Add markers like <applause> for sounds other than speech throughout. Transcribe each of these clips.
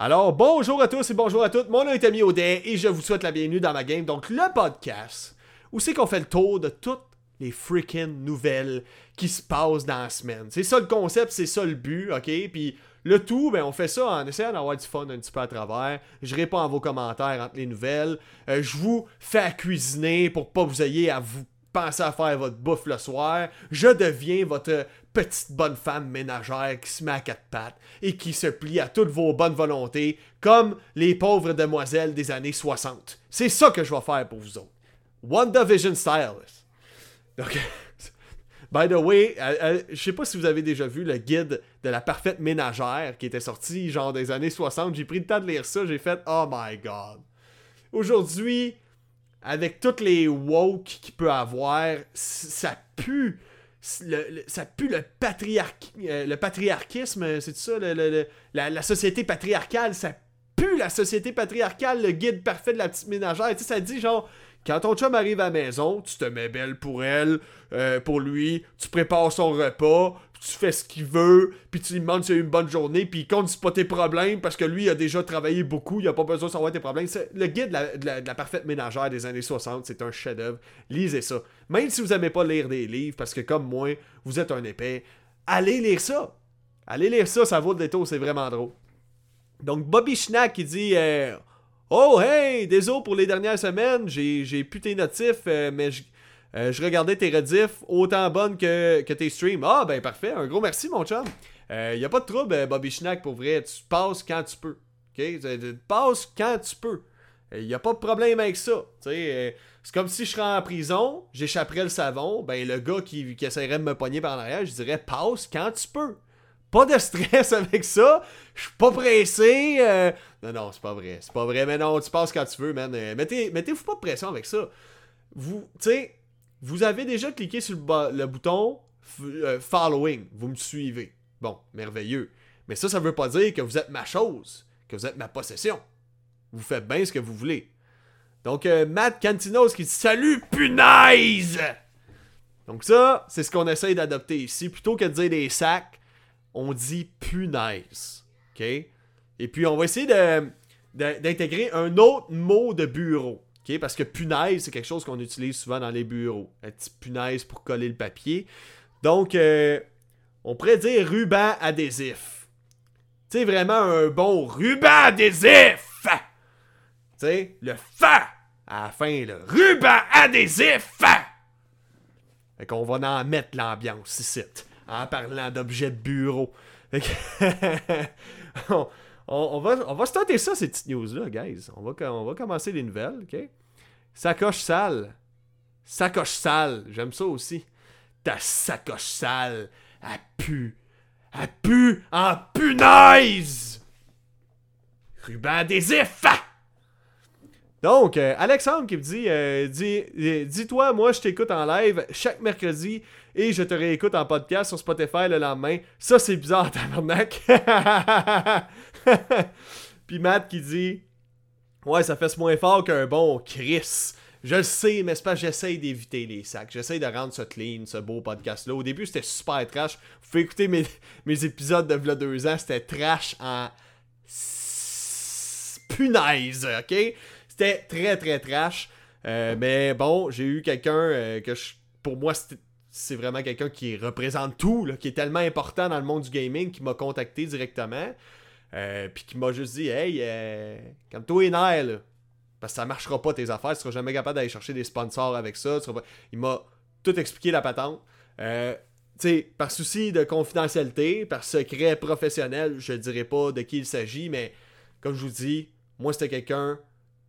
Alors, bonjour à tous et bonjour à toutes. Mon nom est Ami Audet et je vous souhaite la bienvenue dans ma game. Donc, le podcast où c'est qu'on fait le tour de toutes les freaking nouvelles qui se passent dans la semaine. C'est ça le concept, c'est ça le but, ok? Puis le tout, ben on fait ça en essayant d'avoir du fun un petit peu à travers. Je réponds à vos commentaires entre les nouvelles. Euh, je vous fais cuisiner pour pas vous ayez à vous penser à faire votre bouffe le soir. Je deviens votre petite bonne femme ménagère qui se met à quatre pattes et qui se plie à toutes vos bonnes volontés comme les pauvres demoiselles des années 60. C'est ça que je vais faire pour vous autres. WandaVision style. Donc, <laughs> by the way, euh, euh, je sais pas si vous avez déjà vu le guide de la parfaite ménagère qui était sorti genre des années 60. J'ai pris le temps de lire ça, j'ai fait oh my god. Aujourd'hui, avec toutes les woke qu'il peut avoir, ça pue. ça pue le, euh, le patriarchisme, c'est ça, la, société patriarcale, ça pue la société patriarcale, le guide parfait de la petite ménagère. Tu sais, ça dit genre, quand ton chum arrive à la maison, tu te mets belle pour elle, euh, pour lui, tu prépares son repas, tu fais ce qu'il veut, puis tu lui demandes s'il a eu une bonne journée, puis il compte pas tes problèmes parce que lui il a déjà travaillé beaucoup, il a pas besoin de savoir tes problèmes. Le guide de la, parfaite ménagère des années 60, c'est un chef-d'œuvre. Lisez ça. Même si vous aimez pas lire des livres, parce que comme moi, vous êtes un épais, allez lire ça. Allez lire ça, ça vaut le détour, c'est vraiment drôle. Donc Bobby Schnack qui dit euh, Oh hey, désolé pour les dernières semaines, j'ai pu tes notifs, euh, mais euh, je regardais tes rediffs autant bonnes que, que tes streams. Ah, ben parfait. Un gros merci, mon chum. Il euh, n'y a pas de trouble, euh, Bobby Schnack, pour vrai. Tu passes quand tu peux. OK? Tu passes quand tu peux. Il n'y a pas de problème avec ça. c'est comme si je serais en prison, j'échapperais le savon. Ben, le gars qui, qui essaierait de me pogner par l'arrière, je dirais passe quand tu peux. Pas de stress <laughs> avec ça. Je suis pas pressé. Non, non, c'est pas vrai. C'est pas vrai, mais non, tu passes quand tu veux, man. Mettez, mettez-vous pas de pression avec ça. Vous, tu sais, vous avez déjà cliqué sur le, bouton euh, following. Vous me suivez. Bon, merveilleux. Mais ça, ça veut pas dire que vous êtes ma chose, que vous êtes ma possession. Vous faites bien ce que vous voulez. Donc, euh, Matt Cantinos qui dit Salut, punaise! Donc, ça, c'est ce qu'on essaye d'adopter ici. Plutôt que de dire des sacs, on dit punaise. OK? Et puis, on va essayer d'intégrer un autre mot de bureau. Parce que punaise, c'est quelque chose qu'on utilise souvent dans les bureaux. Un petit punaise pour coller le papier. Donc, euh, on pourrait dire ruban adhésif. Tu sais, vraiment un bon ruban adhésif! Tu sais, le fa à la fin, le ruban adhésif! Fait qu'on va en mettre l'ambiance ici, en parlant d'objets de bureau. <laughs> on, va, on va ça, ces petites news-là, guys. On va, on va commencer les nouvelles, OK? Sacoche sale. Sacoche sale. J'aime ça aussi. Ta sacoche sale. Elle pue. Elle pue en punaise. Ruban adhésif. Donc, euh, Alexandre qui me dit, euh, euh, dis-toi, moi je t'écoute en live chaque mercredi et je te réécoute en podcast sur Spotify le lendemain. Ça c'est bizarre, <laughs> tabarnak. <laughs> Puis Matt qui dit, Ouais, ça fait moins fort qu'un bon Chris. Je le sais, mais c'est pas j'essaye d'éviter les sacs. J'essaye de rendre ça clean, ce beau podcast-là. Au début, c'était super trash. Vous pouvez écouter mes, <laughs> mes épisodes de v'là deux ans. C'était trash en punaise, ok? C'était très, très trash. Euh, mais bon, j'ai eu quelqu'un euh, que pour moi, c'est vraiment quelqu'un qui représente tout, qui est tellement important dans le monde du gaming, qui m'a contacté directement. Euh, puis qui m'a juste dit Hey, euh, comme toi et là. Parce que ça marchera pas tes affaires, tu seras jamais capable d'aller chercher des sponsors avec ça. Il m'a tout expliqué la patente. Euh, sais, par souci de confidentialité, par secret professionnel, je dirais pas de qui il s'agit, mais comme je vous dis, moi c'était quelqu'un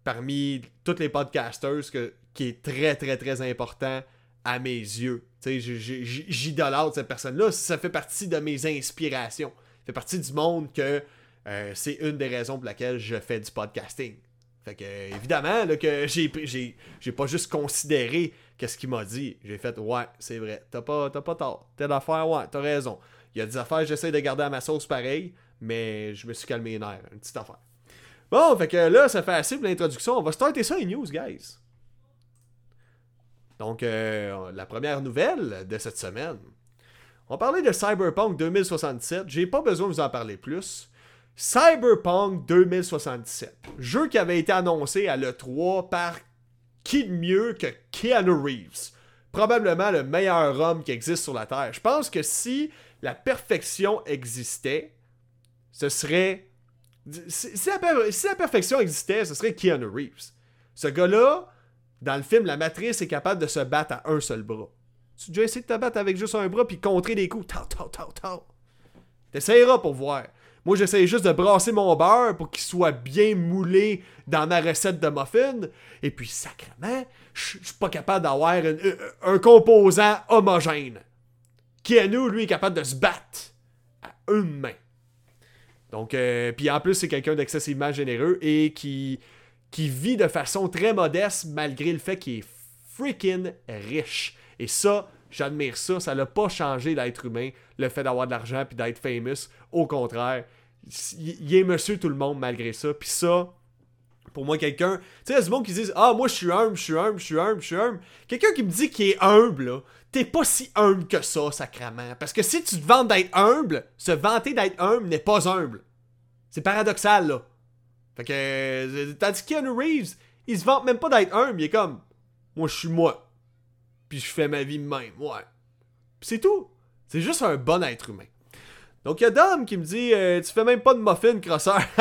parmi tous les podcasters qui est très très très important à mes yeux. J'idolâtre cette personne-là. Ça fait partie de mes inspirations. Ça fait partie du monde que euh, c'est une des raisons pour laquelle je fais du podcasting. Fait que, évidemment, là, que j'ai, pas juste considéré qu'est-ce qu'il m'a dit. J'ai fait, ouais, c'est vrai, t'as pas, t'as pas tort. Telle affaire, ouais, t'as raison. Il y a des affaires, j'essaie de garder à ma sauce pareil, mais je me suis calmé les nerfs. Une petite affaire. Bon, fait que là, ça fait assez pour l'introduction. On va starter ça les news, guys. Donc, euh, la première nouvelle de cette semaine. On parler de Cyberpunk 2067. J'ai pas besoin de vous en parler plus. Cyberpunk 2077. Jeu qui avait été annoncé à l'E3 par qui de mieux que Keanu Reeves. Probablement le meilleur homme qui existe sur la Terre. Je pense que si la perfection existait, ce serait. Si la perfection existait, ce serait Keanu Reeves. Ce gars-là, dans le film, la matrice est capable de se battre à un seul bras. Tu déjà essayé de te battre avec juste un bras puis contrer des coups? Tau, tau, tau, tau. T'essayeras pour voir. Moi, j'essaye juste de brasser mon beurre pour qu'il soit bien moulé dans ma recette de muffin. Et puis, sacrément, je suis pas capable d'avoir un, composant homogène. Keanu, lui, est capable de se battre à une main. Donc, euh, puis en plus, c'est quelqu'un d'excessivement généreux et qui, qui vit de façon très modeste malgré le fait qu'il est freaking riche. Et ça, j'admire ça. Ça n'a pas changé l'être humain, le fait d'avoir de l'argent puis d'être famous. Au contraire, il est monsieur tout le monde malgré ça. Puis ça, pour moi, quelqu'un. Tu sais, il y a monde qui dit Ah, moi, je suis humble, je suis humble, je suis humble, je suis humble. Quelqu'un qui me dit qu'il est humble, là, t'es pas si humble que ça, sacrament. Parce que si tu te vantes d'être humble, se vanter d'être humble n'est pas humble. C'est paradoxal, là. Fait que. Euh, tandis qu'Keanu Reeves, il se vante même pas d'être humble. Il est comme Moi, je suis moi. Puis je fais ma vie même, ouais. C'est tout. C'est juste un bon être humain. Donc il y a Dom qui me dit euh, Tu fais même pas de muffin, crosseur. <laughs>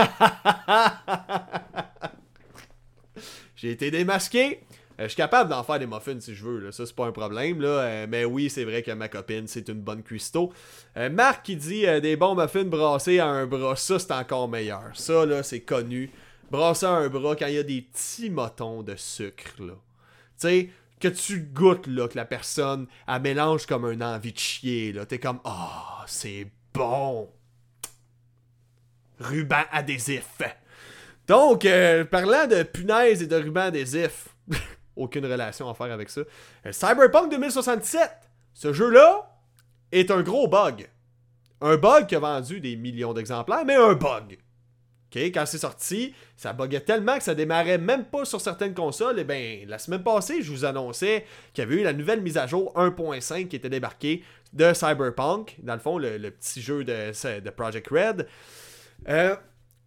J'ai été démasqué. Euh, je suis capable d'en faire des muffins si je veux, là. ça c'est pas un problème. Là. Euh, mais oui, c'est vrai que ma copine, c'est une bonne cuistot. Marc qui dit des bons muffins brassés à un bras, ça c'est encore meilleur. Ça là, c'est connu. Brasser à un bras quand il y a des petits motons de sucre. là. Tu sais, que tu goûtes là, que la personne, elle mélange comme un envie de chier. là. T'es comme, oh, c'est bon. Ruban adhésif. Donc, euh, parlant de punaise et de ruban adhésif, <laughs> aucune relation à faire avec ça. Euh, Cyberpunk 2067, ce jeu-là est un gros bug. Un bug qui a vendu des millions d'exemplaires, mais un bug. quand c'est sorti, ça buguait tellement que ça démarrait même pas sur certaines consoles. Et bien, la semaine passée, je vous annonçais qu'il y avait eu la nouvelle mise à jour 1.5 qui était débarquée de Cyberpunk, dans le fond, le, petit jeu de, de Project Red. Euh,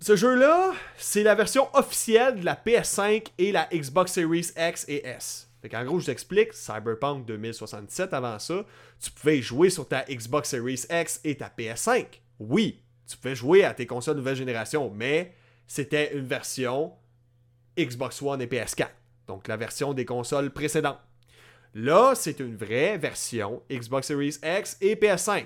ce jeu-là, c'est la version officielle de la PS5 et la Xbox Series X et S. En gros, je t'explique, Cyberpunk 2067, avant ça, tu pouvais jouer sur ta Xbox Series X et ta PS5. Oui, tu pouvais jouer à tes consoles nouvelle génération, mais c'était une version Xbox One et PS4. Donc la version des consoles précédentes. Là, c'est une vraie version Xbox Series X et PS5.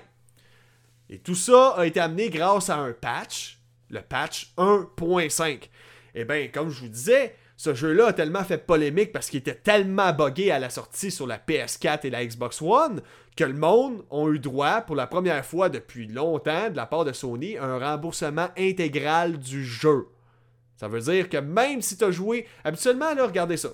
Et tout ça a été amené grâce à un patch, le patch 1.5. Et bien, comme je vous disais, ce jeu-là a tellement fait polémique parce qu'il était tellement buggé à la sortie sur la PS4 et la Xbox One que le monde a eu droit pour la première fois depuis longtemps de la part de Sony à un remboursement intégral du jeu. Ça veut dire que même si tu as joué, habituellement, là, regardez ça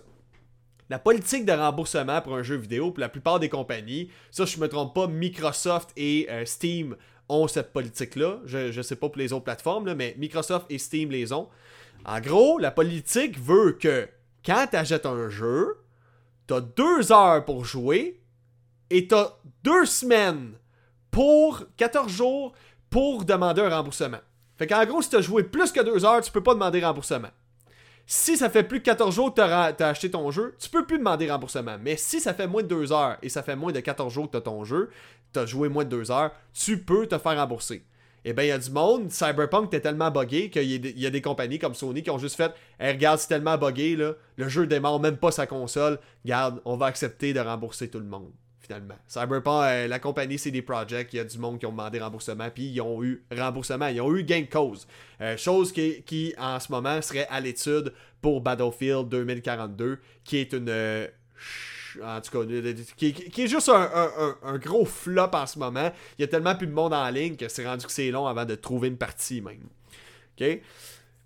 la politique de remboursement pour un jeu vidéo, pour la plupart des compagnies, ça je me trompe pas, Microsoft et euh, Steam ont cette politique-là. Je ne sais pas pour les autres plateformes, mais Microsoft et Steam les ont. En gros, la politique veut que quand tu achètes un jeu, tu as deux heures pour jouer et tu as deux semaines pour 14 jours pour demander un remboursement. Fait qu'en gros, si tu as joué plus que deux heures, tu peux pas demander remboursement. Si ça fait plus de 14 jours que tu as, acheté ton jeu, tu peux plus demander remboursement. Mais si ça fait moins de 2 heures et ça fait moins de 14 jours que tu as ton jeu, tu as joué moins de 2 heures, tu peux te faire rembourser. Eh bien, il y a du monde, Cyberpunk était tellement buggé qu'il y, a des compagnies comme Sony qui ont juste fait Regarde, c'est tellement buggé, là, le jeu démarre même pas sa console. Regarde, on va accepter de rembourser tout le monde finalement. Cyberpunk, euh, la compagnie CD Projekt, il y a du monde qui ont demandé remboursement, puis ils ont eu remboursement, ils ont eu gain de cause. Euh, chose qui, en ce moment, serait à l'étude pour Battlefield 2042, qui est une... Euh, en tout cas, qui, est juste un, gros flop en ce moment. Il y a tellement plus de monde en ligne que c'est rendu que c'est long avant de trouver une partie même. OK?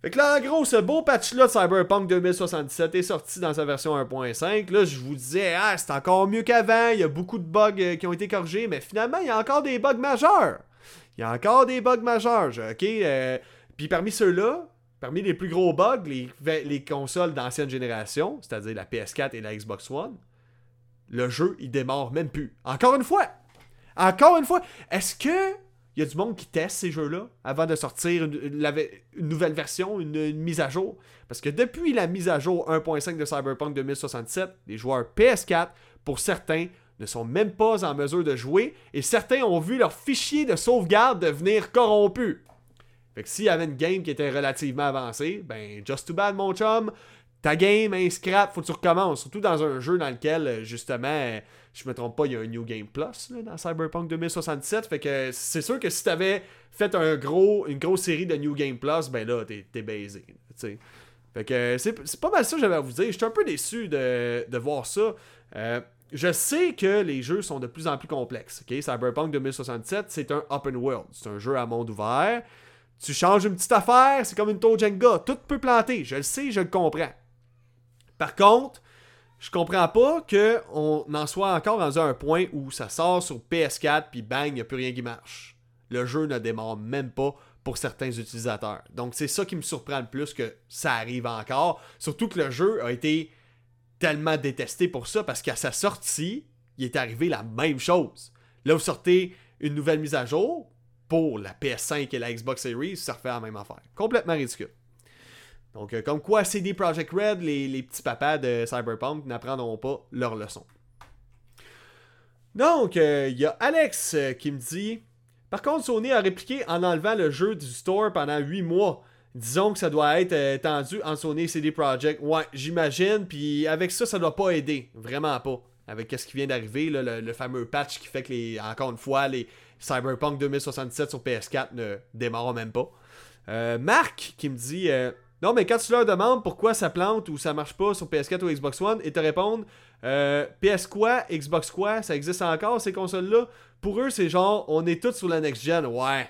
Fait que là, en gros, ce beau patch-là de Cyberpunk 2077 est sorti dans sa version 1.5. Là, je vous disais, ah, c'est encore mieux qu'avant, il y a beaucoup de bugs euh, qui ont été corrigés, mais finalement, il y a encore des bugs majeurs. Il y a encore des bugs majeurs, ok? Euh, puis parmi ceux-là, parmi les plus gros bugs, les, les consoles d'ancienne génération, c'est-à-dire la PS4 et la Xbox One, le jeu, il démarre même plus. Encore une fois! Encore une fois! Est-ce que il y a du monde qui teste ces jeux-là avant de sortir une, nouvelle version, une, mise à jour? Parce que depuis la mise à jour 1.5 de Cyberpunk 2067, les joueurs PS4, pour certains, ne sont même pas en mesure de jouer et certains ont vu leur fichier de sauvegarde devenir corrompu. Fait que s'il y avait une game qui était relativement avancée, ben just too bad mon chum, ta game est scrap, faut que tu recommences. Surtout dans un jeu dans lequel, euh, justement, je me trompe pas, il y a un New Game Plus dans Cyberpunk 2067. Fait que c'est sûr que si t'avais fait un gros, une grosse série de New Game Plus, ben là, t'es baisé. Fait que c'est pas mal ça que j'avais à vous dire. J'étais un peu déçu de, de voir ça. Euh, je sais que les jeux sont de plus en plus complexes. Cyberpunk 2067, c'est un open world. C'est un jeu à monde ouvert. Tu changes une petite affaire, c'est comme une tour Jenga. Tout peut planter. Je le sais, je le comprends. Par contre, je comprends pas qu'on en soit encore rendu à un point où ça sort sur PS4 puis bang, il n'y a plus rien qui marche. Le jeu ne démarre même pas pour certains utilisateurs. Donc c'est ça qui me surprend le plus que ça arrive encore. Surtout que le jeu a été tellement détesté pour ça parce qu'à sa sortie, il est arrivé la même chose. Là, vous sortez une nouvelle mise à jour pour la PS5 et la Xbox Series, ça refait la même affaire. Complètement ridicule. Donc, euh, comme quoi CD Projekt Red, les, petits papas de Cyberpunk n'apprendront pas leur leçon. Donc, euh, il y a Alex euh, qui me dit Par contre, Sony a répliqué en enlevant le jeu du store pendant 8 mois. Disons que ça doit être tendu en Sony CD Projekt. Ouais, j'imagine. Puis avec ça, ça doit pas aider. Vraiment pas. Avec ce qui vient d'arriver, le, fameux patch qui fait que, les, encore une fois, les Cyberpunk 2067 sur PS4 ne démarrent même pas. Marc qui me dit non, mais quand tu leur demandes pourquoi ça plante ou ça marche pas sur PS4 ou Xbox One, et te répondent euh, PS quoi, Xbox quoi, ça existe encore ces consoles-là? Pour eux, c'est genre, on est tous sur la next-gen. Ouais.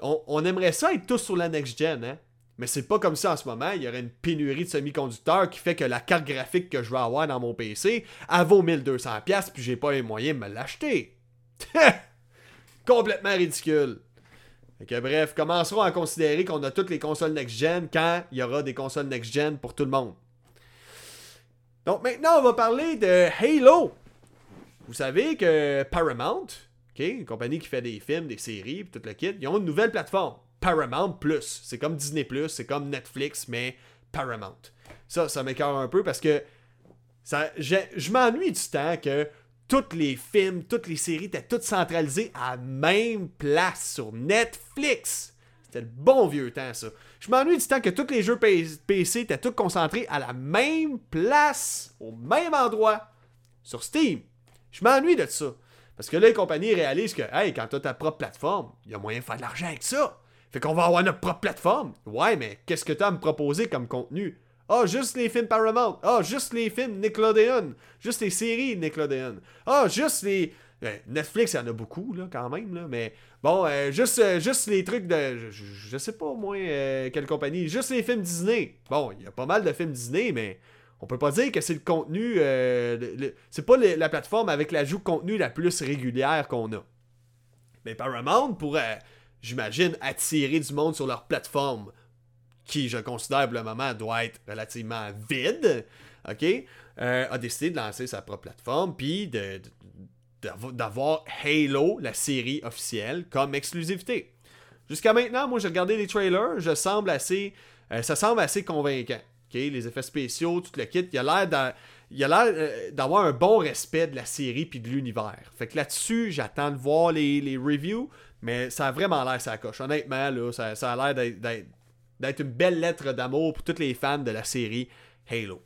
On, aimerait ça être tous sur la next-gen, hein. Mais c'est pas comme ça en ce moment. Il y aurait une pénurie de semi-conducteurs qui fait que la carte graphique que je vais avoir dans mon PC, elle vaut 1200$, puis j'ai pas les moyens de me l'acheter. <laughs> Complètement ridicule bref, commencerons à considérer qu'on a toutes les consoles next-gen quand il y aura des consoles next-gen pour tout le monde. Donc maintenant, on va parler de Halo. Vous savez que Paramount, une compagnie qui fait des films, des séries, tout le kit, ils ont une nouvelle plateforme, Paramount Plus. C'est comme Disney Plus, c'est comme Netflix, mais Paramount. Ça, ça m'écœure un peu parce que ça, je m'ennuie du temps que tous les films, toutes les séries étaient toutes centralisées à la même place sur Netflix. C'était le bon vieux temps, ça. Je m'ennuie du temps que tous les jeux PC étaient tous concentrés à la même place, au même endroit, sur Steam. Je m'ennuie de ça. Parce que là, les compagnies réalisent que, hey, quand tu as ta propre plateforme, il y a moyen de faire de l'argent avec ça. Fait qu'on va avoir notre propre plateforme. Ouais, mais qu'est-ce que tu as à me proposer comme contenu? Ah, oh, juste les films Paramount. Ah, oh, juste les films Nickelodeon. Juste les séries Nickelodeon. Ah, oh, juste les. Euh, Netflix, il y en a beaucoup, là, quand même, là, mais bon, euh, juste, euh, juste les trucs de. Je, sais pas, moi, quelle compagnie. Juste les films Disney. Bon, il y a pas mal de films Disney, mais on peut pas dire que c'est le contenu. c'est pas la plateforme avec l'ajout de contenu la plus régulière qu'on a. Mais Paramount pourrait, j'imagine, attirer du monde sur leur plateforme qui, je considère pour le moment, doit être relativement vide, OK, euh, a décidé de lancer sa propre plateforme, puis de, d'avoir Halo, la série officielle, comme exclusivité. Jusqu'à maintenant, moi, j'ai regardé les trailers, je semble assez, euh, ça semble assez convaincant. Les effets spéciaux, tout le kit, il a l'air a l'air euh, d'avoir un bon respect de la série puis de l'univers. Fait que là-dessus, j'attends de voir les, les, reviews, mais ça a vraiment l'air ça coche. Honnêtement, là, ça, ça a l'air d'être d'être une belle lettre d'amour pour tous les fans de la série Halo.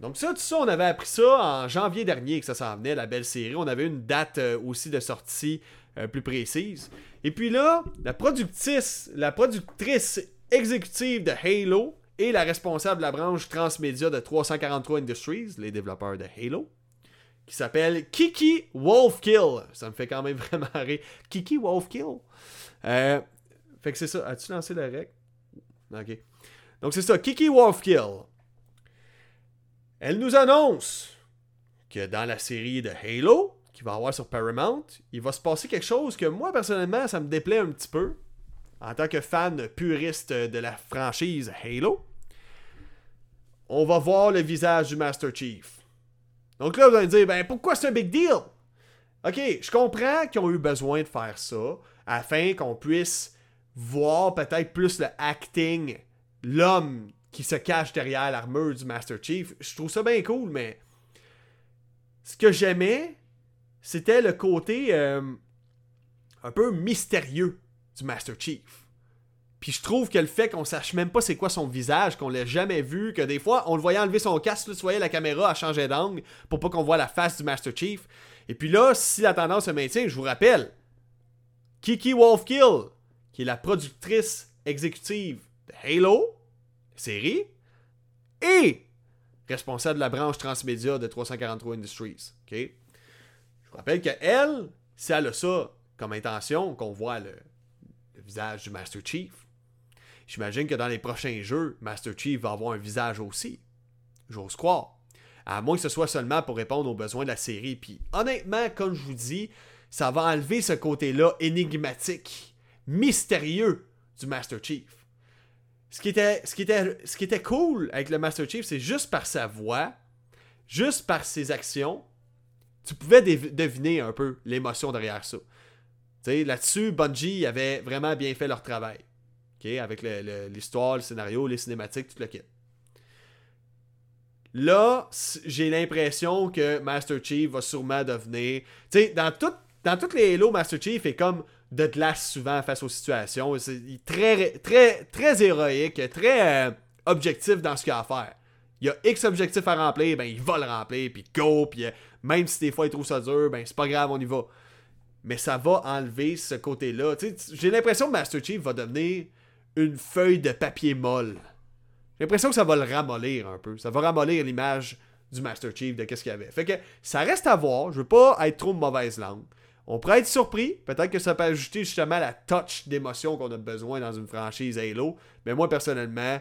Donc ça, tout ça, on avait appris ça en janvier dernier que ça s'en venait, la belle série. On avait une date euh, aussi de sortie euh, plus précise. Et puis là, la productrice, la productrice exécutive de Halo et la responsable de la branche transmédia de 343 Industries, les développeurs de Halo, qui s'appelle Kiki Wolfkill. Ça me fait quand même <laughs> vraiment rire. Kiki Wolfkill. Euh, fait que c'est ça. As-tu lancé la règle? Donc c'est ça, Kiki Wolfkill. Elle nous annonce que dans la série de Halo, qui va avoir sur Paramount, il va se passer quelque chose que moi personnellement, ça me déplaît un petit peu. En tant que fan puriste de la franchise Halo, on va voir le visage du Master Chief. Donc là, vous allez me dire, ben pourquoi c'est un big deal? Ok, je comprends qu'ils ont eu besoin de faire ça. afin qu'on puisse voir peut-être plus le acting, l'homme qui se cache derrière l'armure du Master Chief. Je trouve ça bien cool, mais ce que j'aimais, c'était le côté euh, un peu mystérieux du Master Chief. Puis je trouve que le fait qu'on sache même pas c'est quoi son visage, qu'on l'ait jamais vu, que des fois on le voyait enlever son casque, tu voyais la caméra a changé d'angle pour pas qu'on voit la face du Master Chief. Et puis là, si la tendance se maintient, je vous rappelle, Kiki Wolfkill, qui est la productrice exécutive de Halo, série, et responsable de la branche transmédia de 343 Industries. Je vous rappelle que elle, si elle a ça comme intention, qu'on voit le visage du Master Chief, j'imagine que dans les prochains jeux, Master Chief va avoir un visage aussi. J'ose croire. À moins que ce soit seulement pour répondre aux besoins de la série. Puis honnêtement, comme je vous dis, ça va enlever ce côté-là énigmatique, mystérieux du Master Chief. Ce qui était, ce qui était, cool avec le Master Chief, c'est juste par sa voix, juste par ses actions, tu pouvais dev- deviner un peu l'émotion derrière ça. Là-dessus, Bungie avait vraiment bien fait leur travail. Avec l'histoire, le, scénario, les cinématiques, tout le kit. Là, j'ai l'impression que Master Chief va sûrement devenir. Tu sais, dans, tout, dans toutes les Halo, Master Chief est comme de glace souvent face aux situations. C'est il est très, très, très héroïque, très euh, objectif dans ce qu'il a à faire. Il y a X objectifs à remplir, ben il va le remplir, puis go, puis euh, même si des fois il trouve ça dur, ben c'est pas grave, on y va. Mais ça va enlever ce côté-là. J'ai l'impression que Master Chief va devenir une feuille de papier molle. J'ai l'impression que ça va le ramollir un peu. Ça va ramollir l'image du Master Chief de qu'est-ce qu'il y avait. Fait que ça reste à voir. Je veux pas être trop mauvaise langue. On pourrait être surpris. Peut-être que ça peut ajouter justement la touch d'émotion qu'on a besoin dans une franchise Halo. Mais moi, personnellement,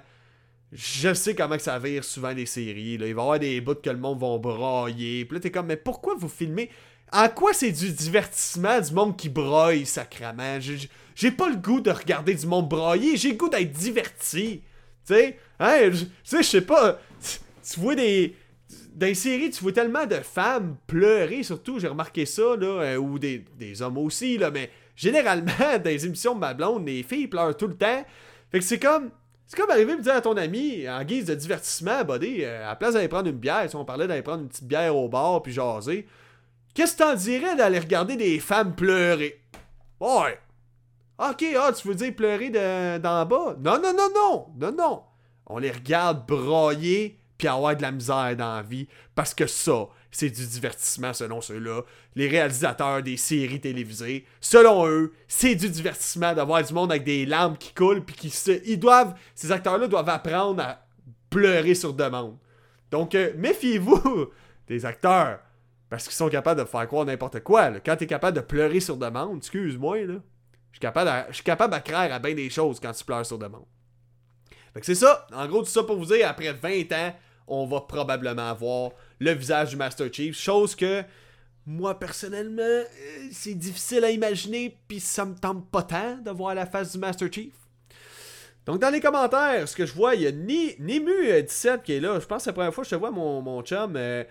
je sais comment ça vire souvent les séries. Il va y avoir des bouts que le monde va brailler. Puis là, t'es comme, mais pourquoi vous filmez? En quoi c'est du divertissement du monde qui braille, sacrament J'ai- pas le goût de regarder du monde brailler. J'ai le goût d'être diverti. Tu sais, hein, je- sais, pas. Tu vois des. Dans les séries, tu vois tellement de femmes pleurer, surtout, j'ai remarqué ça, là, euh, ou des, des hommes aussi, là, mais généralement, <laughs> dans les émissions de ma blonde, les filles pleurent tout le temps. Fait que c'est comme. C'est comme arriver me dire à ton ami, en guise de divertissement, buddy, euh, à la place d'aller prendre une bière, si on parlait d'aller prendre une petite bière au bar puis jaser, qu'est-ce que t'en dirais d'aller regarder des femmes pleurer? Ouais. Ok, ah, tu veux dire pleurer de- d'en bas? Non, non, non, non, non, non. On les regarde brailler puis avoir de la misère dans la vie parce que ça, c'est du divertissement selon ceux-là. Les réalisateurs des séries télévisées, selon eux, c'est du divertissement d'avoir du monde avec des larmes qui coulent puis qui se... Ils doivent... Ces acteurs-là doivent apprendre à pleurer sur demande. Donc, euh, méfiez-vous <laughs> des acteurs parce qu'ils sont capables de faire croire n'importe quoi. là. Quand t'es capable de pleurer sur demande, excuse-moi, là. Je suis capable, à, à bien des choses quand tu pleures sur demande. C'est ça. En gros, tout ça pour vous dire, après 20 ans, on va probablement avoir le visage du Master Chief. Chose que, moi, personnellement, euh, c'est difficile à imaginer, puis ça me tente pas tant de voir la face du Master Chief. Donc, dans les commentaires, ce que je vois, il y a Ni- Nimu17 qui est là. Je pense que c'est la première fois que je te vois, mon, mon chum. euh,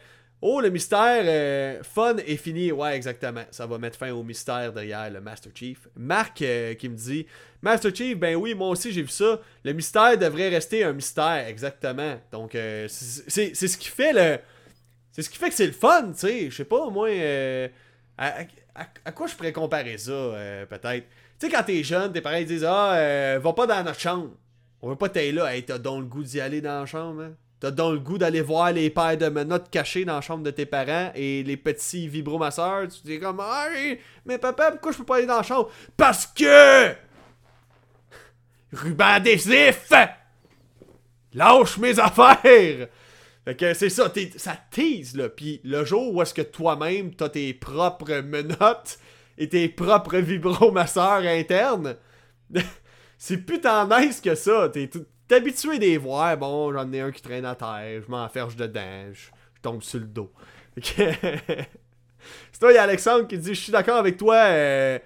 Oh, le mystère euh, fun est fini. Ouais, exactement. Ça va mettre fin au mystère derrière le Master Chief. Marc euh, qui me dit Master Chief, ben oui, moi aussi j'ai vu ça. Le mystère devrait rester un mystère, exactement. Donc, euh, c'est ce qui fait le. C'est ce qui fait que c'est le fun, tu sais. Je sais pas, moi. euh, à, à- à quoi je pourrais comparer ça, peut-être? Tu sais, quand t'es jeune, tes parents ils disent Ah, va pas dans notre chambre. On veut pas t'aider là. Hey, t'as donc le goût d'y aller dans la chambre, hein? T'as donc le goût d'aller voir les paires de menottes cachées dans la chambre de tes parents et les petits vibromasseurs. Tu te dis comme mais papa, pourquoi je peux pas aller dans la chambre? Parce que ruban adhésif Lâche mes affaires Fait que c'est ça, ça tease là. Puis le jour où est-ce que toi-même t'as tes propres menottes et tes propres vibromasseurs internes, <laughs> c'est plus tant nice que ça. T'es tout- t'es habitué des voir. Bon, j'en ai un qui traîne à terre, je m'enferge dedans, je, je tombe sur le dos. <laughs> Que- c'est toi, il y a Alexandre qui dit Je suis d'accord avec toi. euh,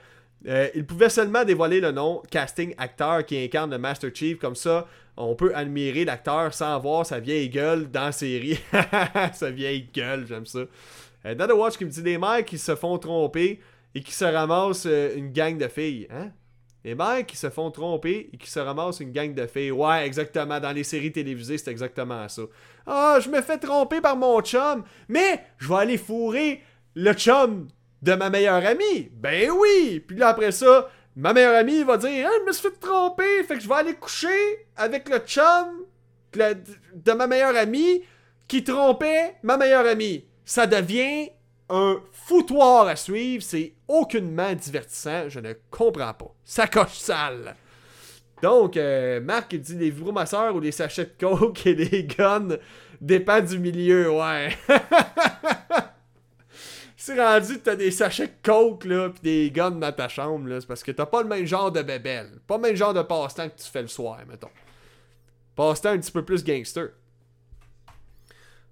euh, il pouvait seulement dévoiler le nom casting acteur qui incarne le Master Chief. Comme ça, on peut admirer l'acteur sans voir sa vieille gueule dans la série. <laughs> sa vieille gueule, j'aime ça. Euh, Dada Watch qui me dit des mères qui se font tromper et qui se ramassent euh, une gang de filles. Hein? Les mecs qui se font tromper et qui se ramassent une gang de filles. Ouais, exactement. Dans les séries télévisées, c'est exactement ça. Ah, je me fais tromper par mon chum, mais je vais aller fourrer le chum de ma meilleure amie. Ben oui! Puis là, après ça, ma meilleure amie va dire ah, Je me suis fait tromper, fait que je vais aller coucher avec le chum de ma meilleure amie qui trompait ma meilleure amie. Ça devient un foutoir à suivre, c'est aucunement divertissant, je ne comprends pas. Ça coche sale. Donc, euh, Marc il dit les vibromasseurs ou les sachets de coke et les guns dépend du milieu, ouais. <laughs> c'est rendu que t'as des sachets de coke là, pis des guns dans ta chambre, là, c'est parce que t'as pas le même genre de bébelle. Pas le même genre de passe-temps que tu fais le soir, mettons. Passe-temps un petit peu plus gangster.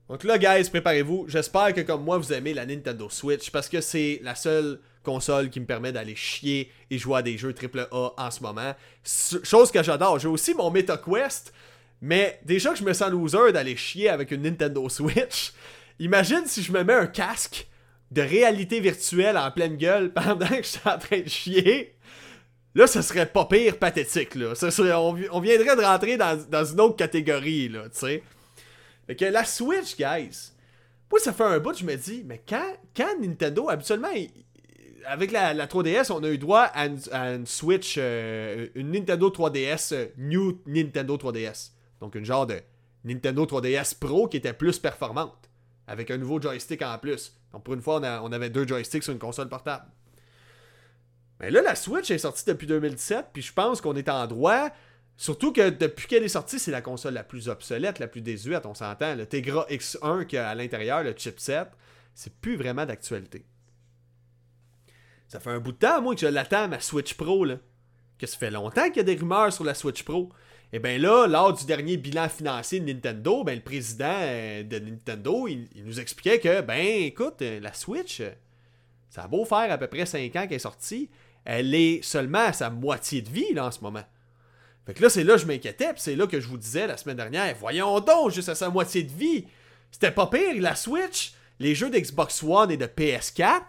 Donc là, guys, préparez-vous. J'espère que comme moi, vous aimez la Nintendo Switch parce que c'est la seule console qui me permet d'aller chier et jouer à des jeux AAA en ce moment. Chose que j'adore. J'ai aussi mon MetaQuest, mais déjà que je me sens loser d'aller chier avec une Nintendo Switch, <laughs> imagine si je me mets un casque de réalité virtuelle en pleine gueule pendant que je suis en train de chier. Là, ce serait pas pire pathétique, là. on, viendrait de rentrer dans, dans une autre catégorie, là, tu sais. Fait que la Switch, guys, moi, ça fait un bout, je me dis, mais quand, quand Nintendo, habituellement, avec la, 3DS, on a eu droit à une, Switch, euh, une Nintendo 3DS, euh, New Nintendo 3DS. Donc, une genre de Nintendo 3DS Pro qui était plus performante, avec un nouveau joystick en plus. Donc, pour une fois, on, on avait deux joysticks sur une console portable. Mais là, la Switch est sortie depuis 2017, puis je pense qu'on est en droit Surtout que depuis qu'elle est sortie, c'est la console la plus obsolète, la plus désuète, on s'entend. Le Tegra X1 qui a à l'intérieur, le chipset, c'est plus vraiment d'actualité. Ça fait un bout de temps, moi, que je l'attends, ma Switch Pro, là. Que ça fait longtemps qu'il y a des rumeurs sur la Switch Pro. Et eh bien là, lors du dernier bilan financier de Nintendo, ben, le président euh, de Nintendo, il, nous expliquait que, ben écoute, euh, la Switch, euh, ça a beau faire à peu près 5 ans qu'elle est sortie, elle est seulement à sa moitié de vie là, en ce moment. Fait que là, c'est là que je m'inquiétais, puis c'est là que je vous disais la semaine dernière, voyons donc, juste à sa moitié de vie. C'était pas pire, la Switch, les jeux d'Xbox One et de PS4,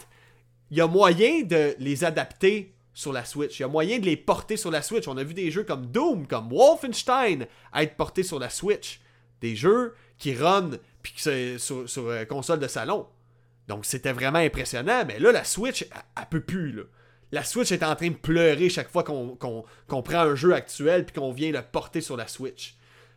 il y a moyen de les adapter sur la Switch. Il y a moyen de les porter sur la Switch. On a vu des jeux comme Doom, comme Wolfenstein être portés sur la Switch. Des jeux qui run sur, sur euh, console de salon. Donc c'était vraiment impressionnant, mais là, la Switch, elle, elle peut plus. Là la Switch est en train de pleurer chaque fois qu'on prend un jeu actuel puis qu'on vient le porter sur la Switch.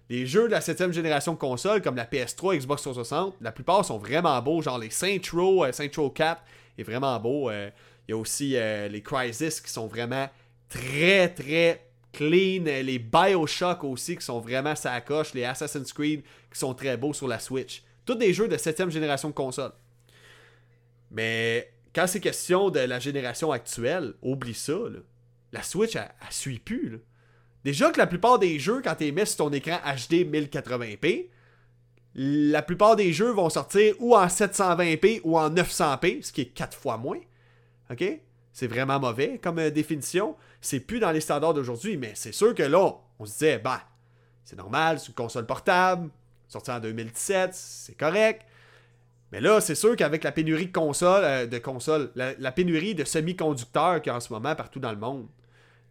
Les jeux de la 7 génération de console, comme la PS3, Xbox 360, la plupart sont vraiment beaux, genre les Saints Row, euh, Row 4 est vraiment beau. Euh, il y a aussi euh, les Crysis qui sont vraiment très très clean, les Bioshock aussi qui sont vraiment sacoches, les Assassin's Creed qui sont très beaux sur la Switch. Tous des jeux de 7 génération de console. Mais quand c'est question de la génération actuelle, oublie ça. La Switch, elle, suit plus. Déjà que la plupart des jeux, quand tu les sur ton écran HD 1080p, la plupart des jeux vont sortir ou en 720p ou en 900p, ce qui est 4 fois moins. OK? C'est vraiment mauvais comme euh, définition. C'est plus dans les standards d'aujourd'hui, mais c'est sûr que là, on se disait, bah, c'est normal, c'est une console portable, sortie en 2017, c'est correct. Mais là, c'est sûr qu'avec la pénurie de consoles, euh, de consoles la, pénurie de semi-conducteurs qu'il y a en ce moment partout dans le monde,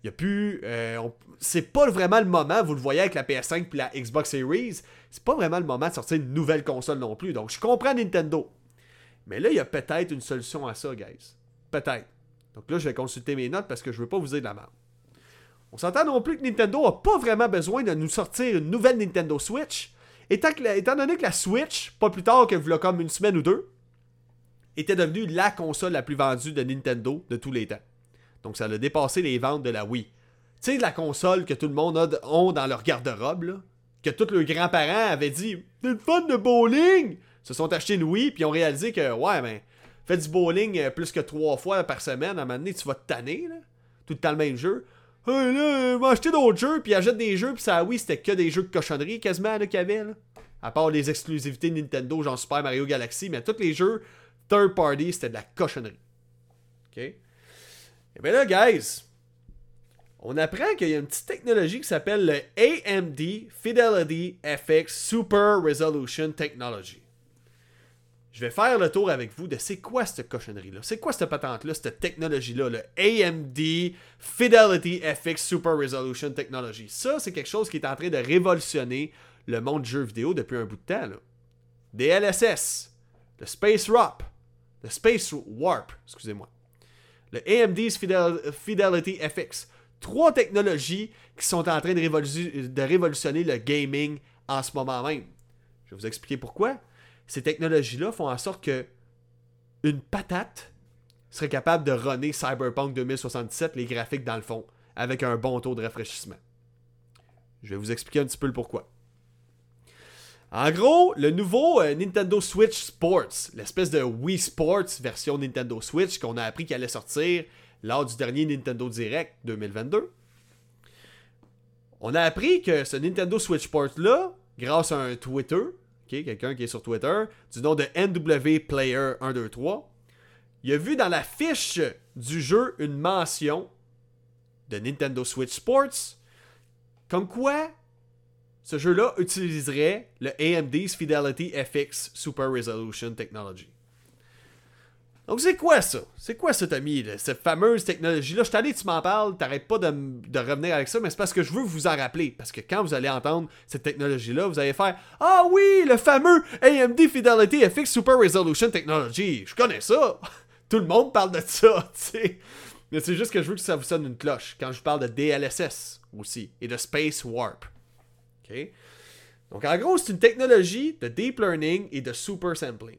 il n'y a plus. Euh, c'est pas vraiment le moment, vous le voyez avec la PS5 et la Xbox Series, c'est pas vraiment le moment de sortir une nouvelle console non plus. Donc je comprends Nintendo. Mais là, il y a peut-être une solution à ça, guys. Peut-être. Donc là, je vais consulter mes notes parce que je veux pas vous dire de la merde. On s'entend non plus que Nintendo a pas vraiment besoin de nous sortir une nouvelle Nintendo Switch Étant, donné que la Switch, pas plus tard que voilà comme une semaine ou deux, était devenue la console la plus vendue de Nintendo de tous les temps. Donc ça a dépassé les ventes de la Wii. Tu sais, la console que tout le monde a dans leur garde-robe, que tous leurs grands-parents avaient dit T'es une fan de bowling Se sont achetés une Wii, puis ont réalisé que, ouais, ben, fais du bowling euh, plus que trois fois par semaine, à un moment donné, tu vas te tanner. Tout le temps le même jeu. Hey, là, va acheter d'autres jeux, puis achète des jeux, puis ça, oui, c'était que des jeux de cochonnerie quasiment qu'il y avait, là. À part les exclusivités Nintendo, genre Super Mario Galaxy, mais tous les jeux third party, c'était de la cochonnerie. OK? Et bien là, guys, on apprend qu'il y a une petite technologie qui s'appelle le AMD Fidelity FX Super Resolution Technology. Je vais faire le tour avec vous de c'est quoi cette cochonnerie-là, c'est quoi cette patente-là, cette technologie-là, le AMD Fidelity FX Super Resolution Technology? Ça, c'est quelque chose qui est en train de révolutionner le monde du jeu vidéo depuis un bout de temps. Là. DLSS, le Space Warp, le Space Warp, excusez-moi, le AMD's Fidelity FX. Trois technologies qui sont en train de révolutionner le gaming en ce moment même. Je vais vous expliquer pourquoi ces technologies-là font en sorte que une patate serait capable de runner Cyberpunk 2077, les graphiques dans le fond, avec un bon taux de rafraîchissement. Je vais vous expliquer un petit peu le pourquoi. En gros, le nouveau euh, Nintendo Switch Sports, l'espèce de Wii Sports version Nintendo Switch qu'on a appris qu'elle allait sortir lors du dernier Nintendo Direct 2022. On a appris que ce Nintendo Switch Sports là, grâce à un Twitter, quelqu'un qui est sur Twitter, du nom de NW Player 123, il a vu dans la fiche du jeu une mention de Nintendo Switch Sports, comme quoi ce jeu-là utiliserait le AMD's Fidelity FX Super Resolution Technology. Donc, c'est quoi ça? C'est quoi ça, Tommy? Cette fameuse technologie-là? Je t'allais, tu m'en parles, t'arrêtes pas de, revenir avec ça, mais c'est parce que je veux vous en rappeler. Parce que quand vous allez entendre cette technologie-là, vous allez faire Ah oui, le fameux AMD Fidelity FX Super Resolution Technology. Je connais ça. <laughs> Tout le monde parle de ça, <laughs> tu sais. Mais c'est juste que je veux que ça vous sonne une cloche quand je parle de DLSS aussi et de Space Warp. OK? Donc, en gros, c'est une technologie de deep learning et de super sampling.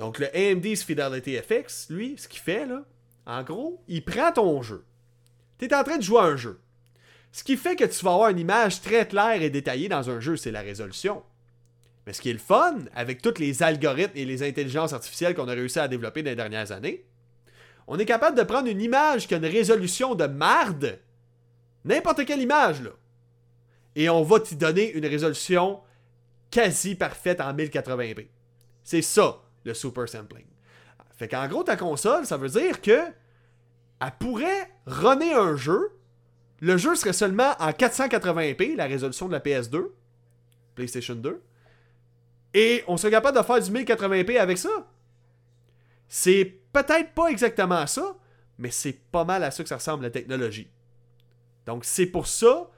Donc le AMD's Fidelity FX, lui, ce qu'il fait, là, en gros, il prend ton jeu. Tu es en train de jouer un jeu. Ce qui fait que tu vas avoir une image très claire et détaillée dans un jeu, c'est la résolution. Mais ce qui est le fun, avec tous les algorithmes et les intelligences artificielles qu'on a réussi à développer dans les dernières années, on est capable de prendre une image qui a une résolution de marde, n'importe quelle image, là, et on va t'y donner une résolution quasi parfaite en 1080p. C'est ça, le super sampling. Fait qu'en gros, ta console, ça veut dire que elle pourrait runner un jeu. Le jeu serait seulement en 480p, la résolution de la PS2, PlayStation 2. Et on serait capable de faire du 1080p avec ça. C'est peut-être pas exactement ça, mais c'est pas mal à ça que ça ressemble la technologie. Donc c'est pour ça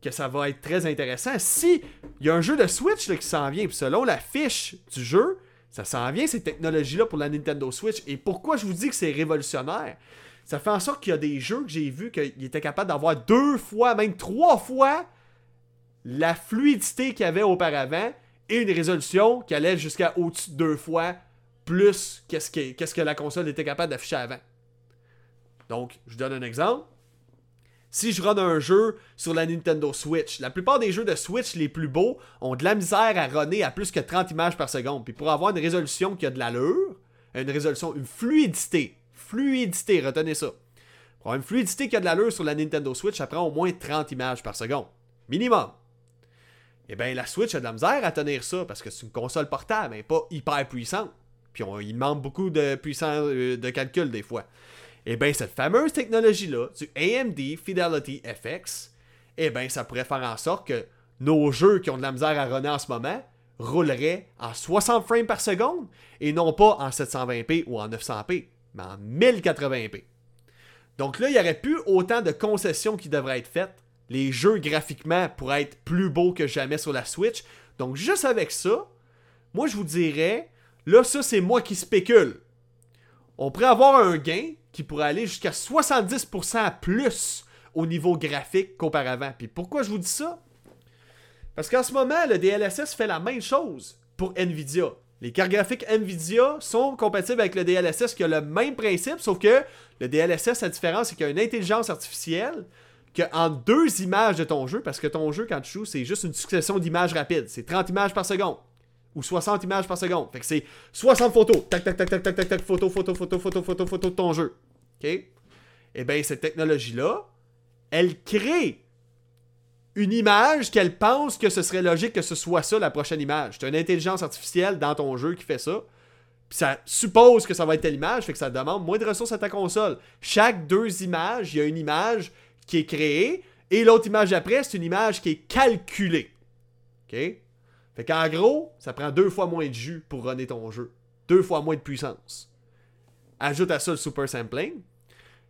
que ça va être très intéressant. Si il y a un jeu de Switch qui s'en vient, selon la fiche du jeu, ça s'en vient, ces technologies-là, pour la Nintendo Switch. Et pourquoi je vous dis que c'est révolutionnaire? Ça fait en sorte qu'il y a des jeux que j'ai vus qu'ils étaient capables d'avoir deux fois, même trois fois la fluidité qu'il y avait auparavant et une résolution qui allait jusqu'à au-dessus de deux fois plus qu'est-ce que, qu'est-ce que la console était capable d'afficher avant. Donc, je donne un exemple si je run un jeu sur la Nintendo Switch. La plupart des jeux de Switch les plus beaux ont de la misère à runner à plus que 30 images par seconde. Puis pour avoir une résolution qui a de l'allure, une résolution, une fluidité, fluidité, retenez ça. Pour avoir une fluidité qui a de l'allure sur la Nintendo Switch, ça prend au moins 30 images par seconde. Minimum. Eh bien, la Switch a de la misère à tenir ça parce que c'est une console portable, mais pas hyper puissante. Puis il manque beaucoup de puissance euh, de calcul des fois. Eh bien, cette fameuse technologie-là, du AMD Fidelity FX, eh bien, ça pourrait faire en sorte que nos jeux qui ont de la misère à runner en ce moment rouleraient en 60 frames par seconde et non pas en 720p ou en 900p, mais en 1080p. Donc là, il n'y aurait plus autant de concessions qui devraient être faites. Les jeux graphiquement pourraient être plus beaux que jamais sur la Switch. Donc juste avec ça, moi je vous dirais, là ça c'est moi qui spécule. On pourrait avoir un gain qui pourrait aller jusqu'à 70% plus au niveau graphique qu'auparavant. Puis pourquoi je vous dis ça? Parce qu'en ce moment, le DLSS fait la même chose pour Nvidia. Les cartes graphiques Nvidia sont compatibles avec le DLSS qui a le même principe, sauf que le DLSS, la différence, c'est qu'il y a une intelligence artificielle que en deux images de ton jeu, parce que ton jeu, quand tu joues, c'est juste une succession d'images rapides. C'est 30 images par seconde. Ou 60 images par seconde. Fait que c'est 60 photos. Tac, tac, tac, tac, tac, tac, tac, photo, photo, photo, photo, photo, photo de ton jeu. OK? Eh bien, cette technologie-là, elle crée une image qu'elle pense que ce serait logique que ce soit ça la prochaine image. As une intelligence artificielle dans ton jeu qui fait ça. Puis ça suppose que ça va être telle image, fait que ça demande moins de ressources à ta console. Chaque deux images, il y a une image qui est créée et l'autre image après, c'est une image qui est calculée. OK? Fait qu'en gros, ça prend deux fois moins de jus pour runner ton jeu. Deux fois moins de puissance. Ajoute à ça le super sampling.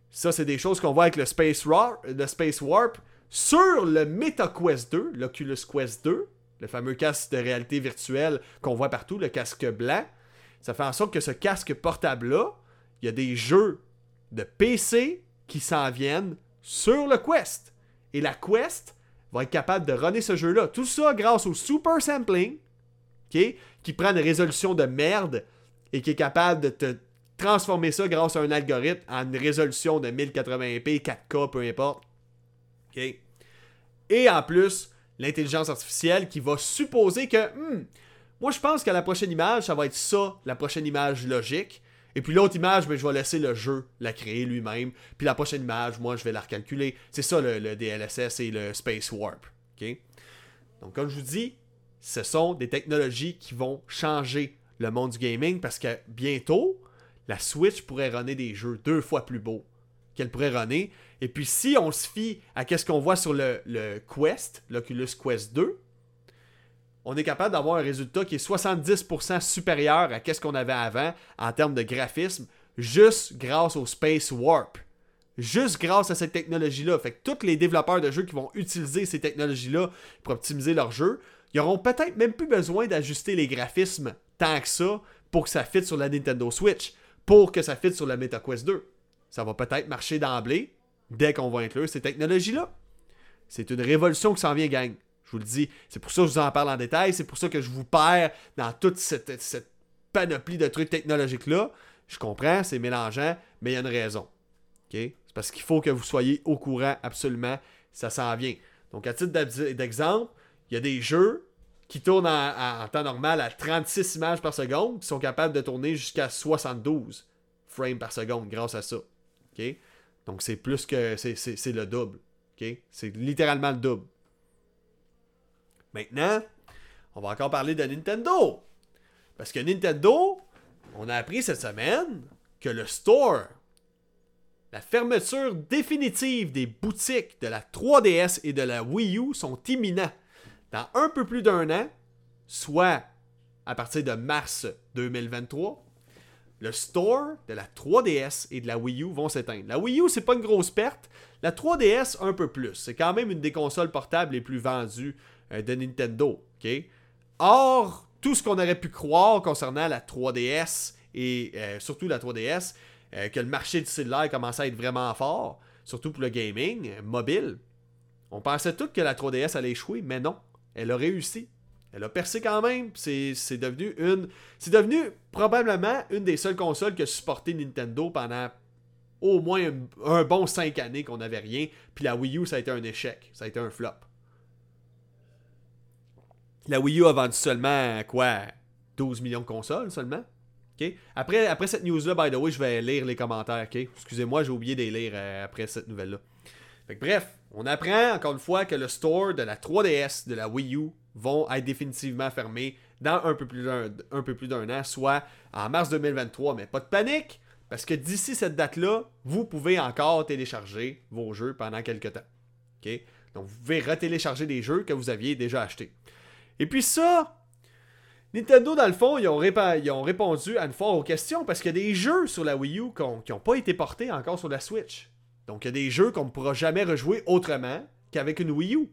Ça, c'est des choses qu'on voit avec le Space, le Space Warp sur le MetaQuest 2, l'Oculus Quest 2, le fameux casque de réalité virtuelle qu'on voit partout, le casque blanc. Ça fait en sorte que ce casque portable-là, il y a des jeux de PC qui s'en viennent sur le Quest. Et la Quest va être capable de runner ce jeu-là. Tout ça grâce au super sampling, qui prend une résolution de merde et qui est capable de te transformer ça grâce à un algorithme en une résolution de 1080p, 4K, peu importe. Et en plus, l'intelligence artificielle qui va supposer que, hmm, moi je pense que la prochaine image, ça va être ça, la prochaine image logique. Et puis l'autre image, ben, je vais laisser le jeu la créer lui-même. Puis la prochaine image, moi, je vais la recalculer. C'est ça le, DLSS et le Space Warp. Donc, comme je vous dis, ce sont des technologies qui vont changer le monde du gaming parce que bientôt, la Switch pourrait runner des jeux deux fois plus beaux qu'elle pourrait runner. Et puis, si on se fie à ce qu'on voit sur le, le Quest, l'Oculus Quest 2, on est capable d'avoir un résultat qui est 70% supérieur à ce qu'on avait avant en termes de graphisme, juste grâce au Space Warp. Juste grâce à cette technologie-là. Fait que tous les développeurs de jeux qui vont utiliser ces technologies-là pour optimiser leur jeu, ils auront peut-être même plus besoin d'ajuster les graphismes tant que ça pour que ça fitte sur la Nintendo Switch, pour que ça fitte sur la MetaQuest 2. Ça va peut-être marcher d'emblée dès qu'on va inclure ces technologies-là. C'est une révolution qui s'en vient, gang. Je vous le dis. C'est pour ça que je vous en parle en détail. C'est pour ça que je vous perds dans toute cette, panoplie de trucs technologiques-là. Je comprends, c'est mélangeant, mais il y a une raison. C'est parce qu'il faut que vous soyez au courant absolument. Ça s'en vient. Donc, à titre d'exemple, il y a des jeux qui tournent en, temps normal à 36 images par seconde qui sont capables de tourner jusqu'à 72 frames par seconde grâce à ça. Donc, c'est plus que. C'est le double. C'est littéralement le double. Maintenant, on va encore parler de Nintendo. Parce que Nintendo, on a appris cette semaine que le store, la fermeture définitive des boutiques de la 3DS et de la Wii U sont imminents. Dans un peu plus d'un an, soit à partir de mars 2023, le store de la 3DS et de la Wii U vont s'éteindre. La Wii U, c'est pas une grosse perte. La 3DS, un peu plus. C'est quand même une des consoles portables les plus vendues de Nintendo. Or, tout ce qu'on aurait pu croire concernant la 3DS et euh, surtout la 3DS, euh, que le marché du cellulaire commençait à être vraiment fort, surtout pour le gaming mobile, on pensait tout que la 3DS allait échouer, mais non, elle a réussi. Elle a percé quand même. C'est devenu une. C'est devenu probablement une des seules consoles qui a supporté Nintendo pendant au moins un, un bon 5 années qu'on n'avait rien. Puis la Wii U, ça a été un échec. Ça a été un flop. La Wii U a vendu seulement, quoi, 12 millions de consoles seulement? Après, après cette news-là, by the way, je vais lire les commentaires. Excusez-moi, j'ai oublié de les lire euh, après cette nouvelle-là. bref, on apprend encore une fois que le store de la 3DS, de la Wii U, vont être définitivement fermés dans un peu plus d'un an, soit en mars 2023. Mais pas de panique, parce que d'ici cette date-là, vous pouvez encore télécharger vos jeux pendant quelques temps. Donc vous pouvez retélécharger des jeux que vous aviez déjà achetés. Et puis ça, Nintendo, dans le fond, ils ont, répondu à une fois aux questions parce qu'il y a des jeux sur la Wii U qui n'ont pas été portés encore sur la Switch. Donc, il y a des jeux qu'on ne pourra jamais rejouer autrement qu'avec une Wii U.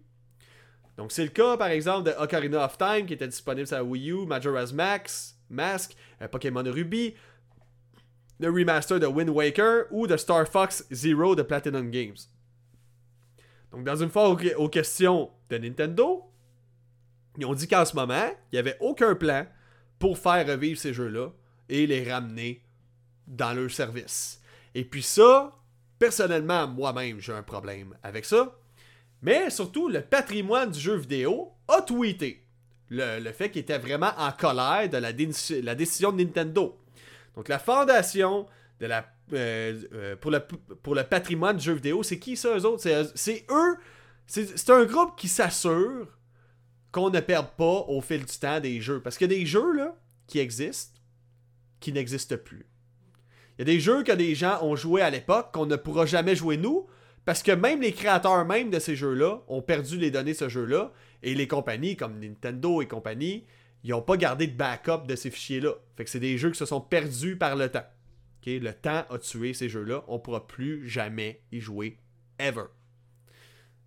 Donc, c'est le cas, par exemple, de Ocarina of Time qui était disponible sur la Wii U, Majora's Max, Mask, euh, Pokémon Ruby, le remaster de Wind Waker ou de Star Fox Zero de Platinum Games. Donc, dans une fois aux questions de Nintendo, ils ont dit qu'en ce moment, il n'y avait aucun plan pour faire revivre ces jeux-là et les ramener dans leur service. Et puis ça, personnellement, moi-même, j'ai un problème avec ça. Mais surtout, le patrimoine du jeu vidéo a tweeté le, fait qu'il était vraiment en colère de la, décision de Nintendo. Donc la fondation euh, euh, pour, le, pour le patrimoine du jeu vidéo, c'est qui ça, eux autres? C'est eux, c'est un groupe qui s'assure qu'on ne perde pas au fil du temps des jeux. Parce qu'il y a des jeux là, qui existent, qui n'existent plus. Il y a des jeux que des gens ont joué à l'époque, qu'on ne pourra jamais jouer nous, Parce que même les créateurs même de ces jeux-là ont perdu les données de ce jeu-là. Et les compagnies comme Nintendo et compagnie, ils n'ont pas gardé de backup de ces fichiers-là. Fait que c'est des jeux qui se sont perdus par le temps. Le temps a tué ces jeux-là. On ne pourra plus jamais y jouer. Ever.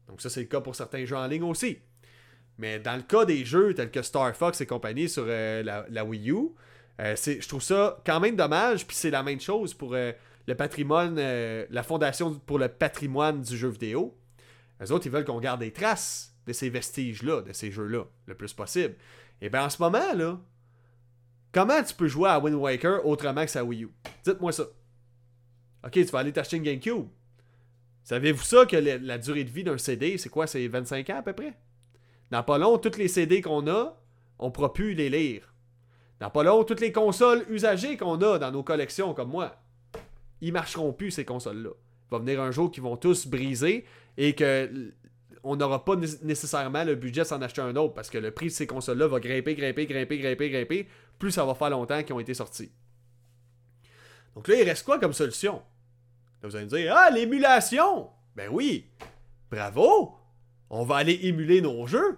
Donc ça, c'est le cas pour certains jeux en ligne aussi. Mais dans le cas des jeux tels que Star Fox et compagnie sur euh, la, Wii U, euh, je trouve ça quand même dommage. Puis c'est la même chose pour euh, le patrimoine, la Fondation pour le patrimoine du jeu vidéo. Les autres, ils veulent qu'on garde des traces de ces vestiges-là, de ces jeux-là, le plus possible. Et bien en ce moment, là, comment tu peux jouer à Wind Waker autrement que sa Wii U? Dites-moi ça. Ok, tu vas aller t'acheter une GameCube. Savez-vous ça que la durée de vie d'un CD, c'est quoi C'est 25 ans à peu près? Dans pas long, tous les CD qu'on a, on ne pourra plus les lire. Dans pas long, toutes les consoles usagées qu'on a dans nos collections, comme moi, ils marcheront plus, ces consoles-là. Il va venir un jour qu'ils vont tous briser et que on n'aura pas nécessairement le budget de s'en acheter un autre parce que le prix de ces consoles-là va grimper, grimper, grimper, grimper, grimper, plus ça va faire longtemps qu'ils ont été sortis. Donc là, il reste quoi comme solution? vous allez me dire, ah, l'émulation! Ben oui, bravo! On va aller émuler nos jeux.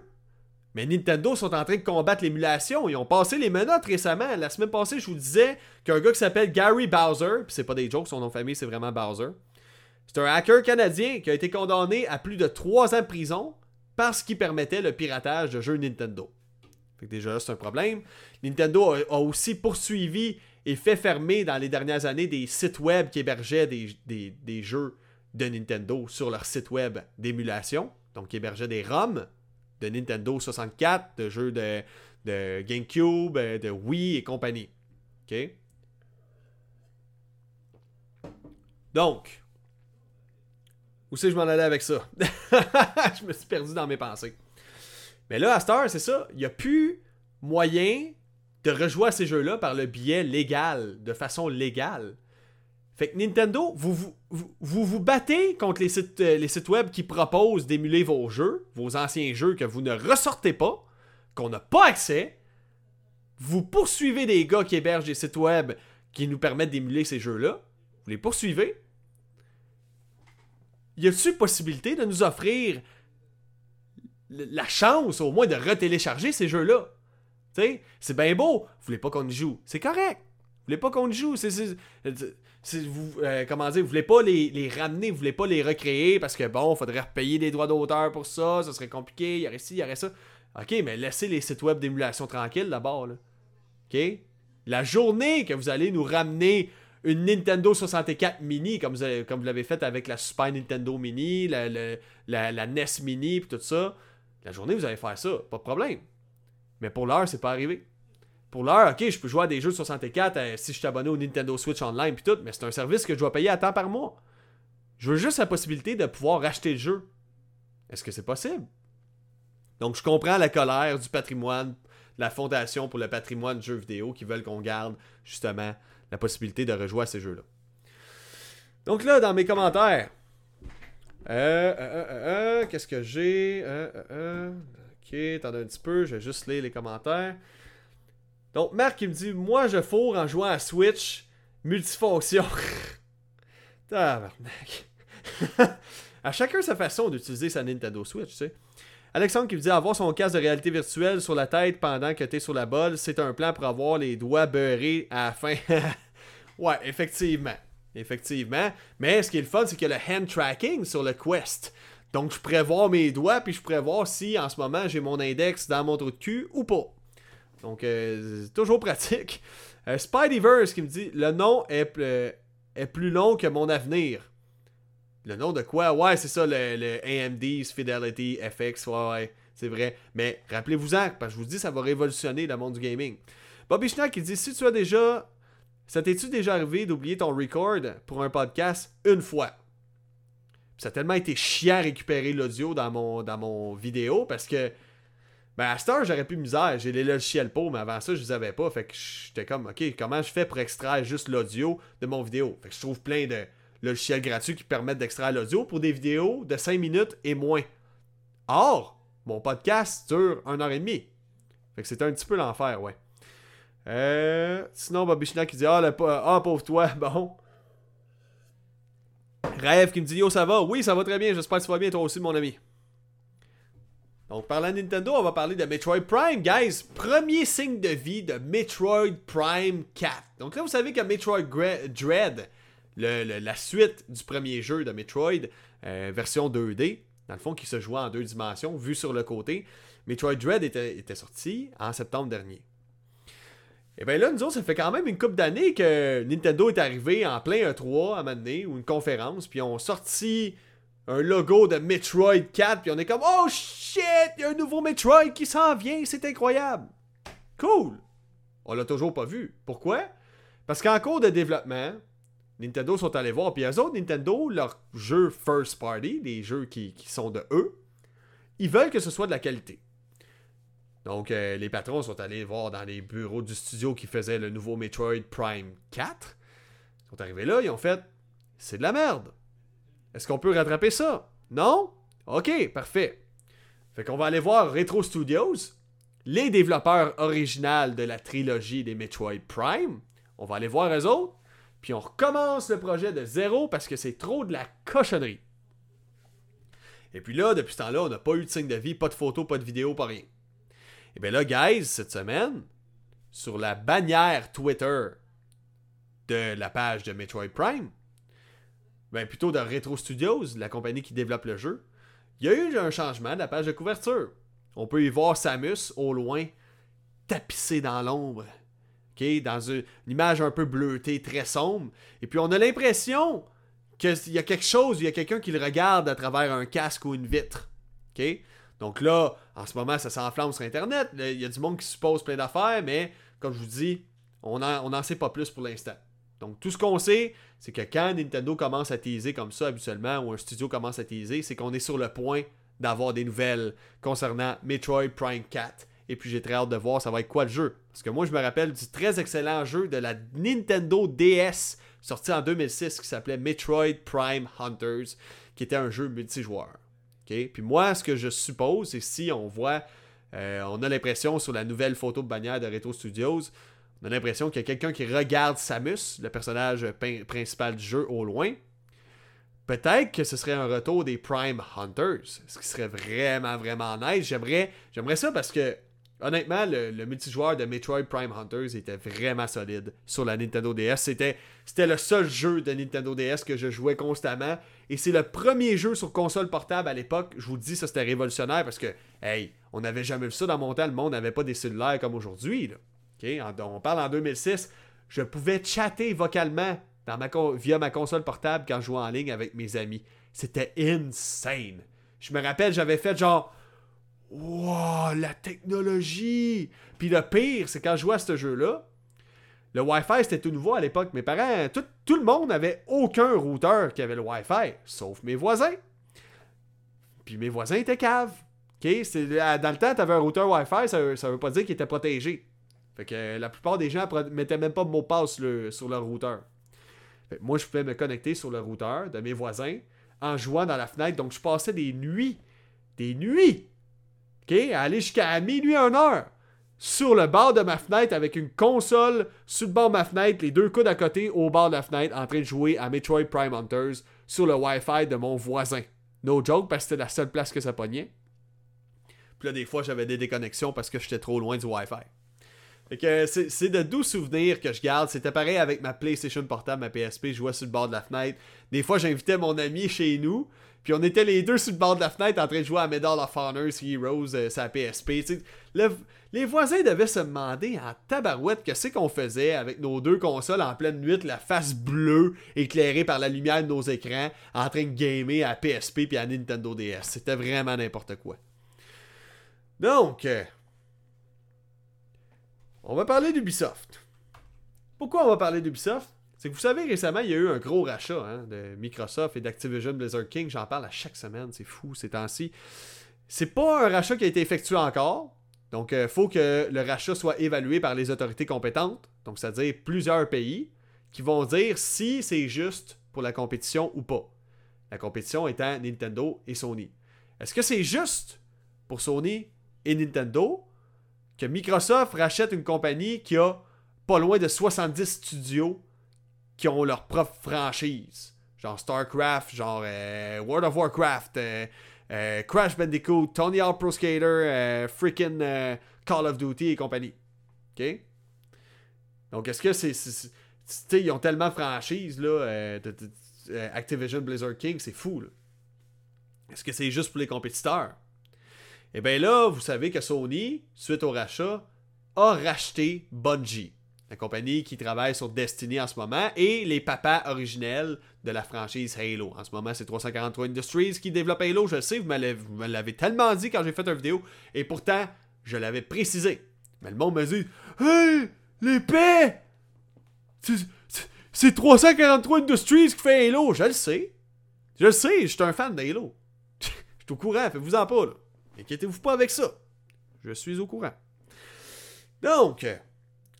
Mais Nintendo sont en train de combattre l'émulation. Ils ont passé les menottes récemment. La semaine passée, je vous disais qu'un gars qui s'appelle Gary Bowser, puis c'est pas des jokes, son nom de famille c'est vraiment Bowser. C'est un hacker canadien qui a été condamné à plus de 3 ans de prison parce qu'il permettait le piratage de jeux Nintendo. Fait que déjà c'est un problème. Nintendo a aussi poursuivi et fait fermer dans les dernières années des sites web qui hébergeaient des, jeux de Nintendo sur leur site web d'émulation. Donc, qui hébergeaient des ROM de Nintendo 64, de jeux de, de GameCube, euh, de Wii et compagnie. OK? Donc, où c'est que je m'en allais avec ça? <laughs> je me suis perdu dans mes pensées. Mais là, à c'est ça. Il n'y a plus moyen de rejouer à ces jeux-là par le biais légal, de façon légale. Fait que Nintendo, vous vous, battez contre les sites, euh, les sites web qui proposent d'émuler vos jeux, vos anciens jeux que vous ne ressortez pas, qu'on n'a pas accès. Vous poursuivez des gars qui hébergent des sites web qui nous permettent d'émuler ces jeux-là. Vous les poursuivez. Y a-t-il possibilité de nous offrir la chance au moins de retélécharger ces jeux-là? c'est bien beau. Vous voulez pas qu'on y joue. C'est correct. Vous voulez pas qu'on joue? C'est, vous, euh, comment dire, vous voulez pas les, ramener, vous voulez pas les recréer parce que bon, faudrait repayer des droits d'auteur pour ça, ça serait compliqué, il y aurait ci, il y aurait ça. Ok, mais laissez les sites web d'émulation tranquilles d'abord. Ok? La journée que vous allez nous ramener une Nintendo 64 mini, comme vous, comme vous l'avez fait avec la Super Nintendo mini, la, la NES mini, puis tout ça, la journée vous allez faire ça, pas de problème. Mais pour l'heure, c'est pas arrivé. Pour l'heure, ok, je peux jouer à des jeux 64 euh, si je suis abonné au Nintendo Switch Online puis tout, mais c'est un service que je dois payer à temps par mois. Je veux juste la possibilité de pouvoir racheter le jeu. Est-ce que c'est possible? Donc je comprends la colère du patrimoine, la Fondation pour le patrimoine de jeux vidéo qui veulent qu'on garde justement la possibilité de rejouer à ces jeux-là. Donc là, dans mes commentaires, euh, euh, euh qu'est-ce que j'ai? Ok, attendez un petit peu, je vais juste lire les commentaires. Donc, Marc, il me dit Moi, je fourre en jouant à Switch multifonction. <laughs> Tabarnak. <laughs> à chacun sa façon d'utiliser sa Nintendo Switch, tu sais. Alexandre qui me dit avoir son casque de réalité virtuelle sur la tête pendant que tu es sur la bolle, c'est un plan pour avoir les doigts beurrés à la fin. <laughs> ouais, effectivement. Effectivement. Mais ce qui est le fun, c'est qu'il y a le hand tracking sur le Quest. Donc, je pourrais voir mes doigts, puis je pourrais voir si en ce moment j'ai mon index dans mon trou de cul ou pas. Donc, euh, c'est toujours pratique. Euh, Spideyverse qui me dit Le nom est, est, plus long que mon avenir. Le nom de quoi? Ouais, c'est ça, le, AMD, Fidelity, FX, ouais, ouais, c'est vrai. Mais rappelez-vous-en, parce que je vous dis, ça va révolutionner le monde du gaming. Bobby Schnack qui dit Si tu as déjà. Ça t'est-tu déjà arrivé d'oublier ton record pour un podcast une fois? Ça a tellement été chiant à récupérer l'audio dans mon, dans mon vidéo parce que ben à cette heure, j'aurais pu misère. J'ai les logiciels pour, mais avant ça, je les avais pas. Fait que j'étais comme, OK, comment je fais pour extraire juste l'audio de mon vidéo? Fait que je trouve plein de logiciels gratuits qui permettent d'extraire l'audio pour des vidéos de 5 minutes et moins. Or, mon podcast dure 1 heure et demie. Fait que c'était un petit peu l'enfer, ouais. Euh, sinon, Bobby qui dit Ah, ah, pauvre toi, <laughs> bon. Rêve qui me dit Yo, ça va? Oui, ça va très bien. J'espère que ça va bien, toi aussi, mon ami. Donc, parlant de Nintendo, on va parler de Metroid Prime, guys. Premier signe de vie de Metroid Prime 4. Donc là, vous savez que Metroid Dread, la suite du premier jeu de Metroid, euh, version 2D, dans le fond, qui se jouait en deux dimensions, vu sur le côté, Metroid Dread était, sorti en septembre dernier. Et bien là, nous autres, ça fait quand même une couple d'années que Nintendo est arrivé en plein E3 à un moment donné, ou une conférence, puis on sorti un logo de Metroid 4, puis on est comme Oh shit, il y a un nouveau Metroid qui s'en vient, c'est incroyable. Cool. On l'a toujours pas vu. Pourquoi? Parce qu'en cours de développement, Nintendo sont allés voir, puis eux autres, Nintendo, leurs jeux first party, les jeux qui, sont de eux, ils veulent que ce soit de la qualité. Donc, euh, les patrons sont allés voir dans les bureaux du studio qui faisait le nouveau Metroid Prime 4. Ils sont arrivés là, ils ont fait C'est de la merde. Est-ce qu'on peut rattraper ça? Non? Ok, parfait. Fait qu'on va aller voir Retro Studios, les développeurs originaux de la trilogie des Metroid Prime. On va aller voir eux autres, puis on recommence le projet de zéro parce que c'est trop de la cochonnerie. Et puis là, depuis ce temps-là, on n'a pas eu de signe de vie, pas de photos, pas de vidéos, pas rien. Et bien là, guys, cette semaine, sur la bannière Twitter de la page de Metroid Prime, ben plutôt de Retro Studios, la compagnie qui développe le jeu, il y a eu un changement de la page de couverture. On peut y voir Samus au loin, tapissé dans l'ombre. Dans une, image un peu bleutée, très sombre. Et puis on a l'impression qu'il y a quelque chose, il y a quelqu'un qui le regarde à travers un casque ou une vitre. Donc là, en ce moment, ça s'enflamme sur Internet. Il y a du monde qui suppose plein d'affaires, mais comme je vous dis, on n'en on sait pas plus pour l'instant. Donc tout ce qu'on sait, c'est que quand Nintendo commence à teaser comme ça habituellement, ou un studio commence à teaser, c'est qu'on est sur le point d'avoir des nouvelles concernant Metroid Prime 4. Et puis j'ai très hâte de voir ça va être quoi le jeu. Parce que moi je me rappelle du très excellent jeu de la Nintendo DS sorti en 2006 qui s'appelait Metroid Prime Hunters, qui était un jeu multijoueur. Puis moi ce que je suppose, c'est si on voit, euh, on a l'impression sur la nouvelle photo de bannière de Retro Studios, on a l'impression qu'il y a quelqu'un qui regarde Samus, le personnage principal du jeu, au loin. Peut-être que ce serait un retour des Prime Hunters, ce qui serait vraiment, vraiment nice. J'aimerais, j'aimerais ça parce que, honnêtement, le, multijoueur de Metroid Prime Hunters était vraiment solide sur la Nintendo DS. C'était, c'était le seul jeu de Nintendo DS que je jouais constamment. Et c'est le premier jeu sur console portable à l'époque. Je vous dis, ça c'était révolutionnaire parce que, hey, on n'avait jamais vu ça dans mon temps. Le monde n'avait pas des cellulaires comme aujourd'hui on parle en 2006. Je pouvais chatter vocalement via ma console portable quand je jouais en ligne avec mes amis. C'était insane. Je me rappelle, j'avais fait genre Wow, la technologie! Puis le pire, c'est quand je jouais à ce jeu-là, le Wi-Fi c'était tout nouveau à l'époque. Mes parents, tout, le monde n'avait aucun routeur qui avait le Wi-Fi, sauf mes voisins. Puis mes voisins étaient caves. Dans le temps, tu avais un routeur Wi-Fi, ça, ça veut pas dire qu'il était protégé. Fait que la plupart des gens mettaient même pas de mot passe sur leur routeur. moi, je pouvais me connecter sur le routeur de mes voisins en jouant dans la fenêtre. Donc, je passais des nuits, des nuits, OK, à aller jusqu'à minuit, 1 heure, sur le bord de ma fenêtre avec une console sur le bord de ma fenêtre, les deux coudes à côté au bord de la fenêtre, en train de jouer à Metroid Prime Hunters sur le Wi-Fi de mon voisin. No joke, parce que c'était la seule place que ça pognait. Puis là, des fois, j'avais des déconnexions parce que j'étais trop loin du Wi-Fi. Que c'est de doux souvenirs que je garde. C'était pareil avec ma PlayStation portable, ma PSP. Je jouais sur le bord de la fenêtre. Des fois, j'invitais mon ami chez nous. Puis on était les deux sur le bord de la fenêtre en train de jouer à Medal of Honor, Heroes, euh, sa PSP. les voisins devaient se demander en tabarouette que c'est qu'on faisait avec nos deux consoles en pleine nuit, la face bleue éclairée par la lumière de nos écrans, en train de gamer à PSP puis à Nintendo DS. C'était vraiment n'importe quoi. Donc, euh, on va parler d'Ubisoft. Pourquoi on va parler d'Ubisoft? C'est que vous savez, récemment, il y a eu un gros rachat hein, de Microsoft et d'Activision Blizzard King. J'en parle à chaque semaine, c'est fou ces temps-ci. C'est pas un rachat qui a été effectué encore. Donc, il euh, faut que le rachat soit évalué par les autorités compétentes, donc c'est-à-dire plusieurs pays, qui vont dire si c'est juste pour la compétition ou pas. La compétition étant Nintendo et Sony. Est-ce que c'est juste pour Sony et Nintendo? Que Microsoft rachète une compagnie qui a pas loin de 70 studios qui ont leur propre franchise. genre StarCraft, genre euh, World of Warcraft, euh, euh, Crash Bandicoot, Tony Hawk Pro Skater, freaking Call of Duty et compagnie. OK? Donc, est-ce que c'est. Tu sais, ils ont tellement de franchises, Activision Blizzard King, c'est fou. Est-ce que c'est juste pour les compétiteurs? Eh bien là, vous savez que Sony, suite au rachat, a racheté Bungie, la compagnie qui travaille sur Destiny en ce moment, et les papas originels de la franchise Halo. En ce moment, c'est 343 Industries qui développe Halo, je sais, vous me l'avez tellement dit quand j'ai fait une vidéo, et pourtant, je l'avais précisé. Mais le monde me dit Hey, l'épée C'est 343 Industries qui fait Halo. Je le sais. Je le sais, je suis un fan d'Halo. <laughs> je suis au courant, faites-vous-en pas, là. Inquiétez-vous pas avec ça. Je suis au courant. Donc,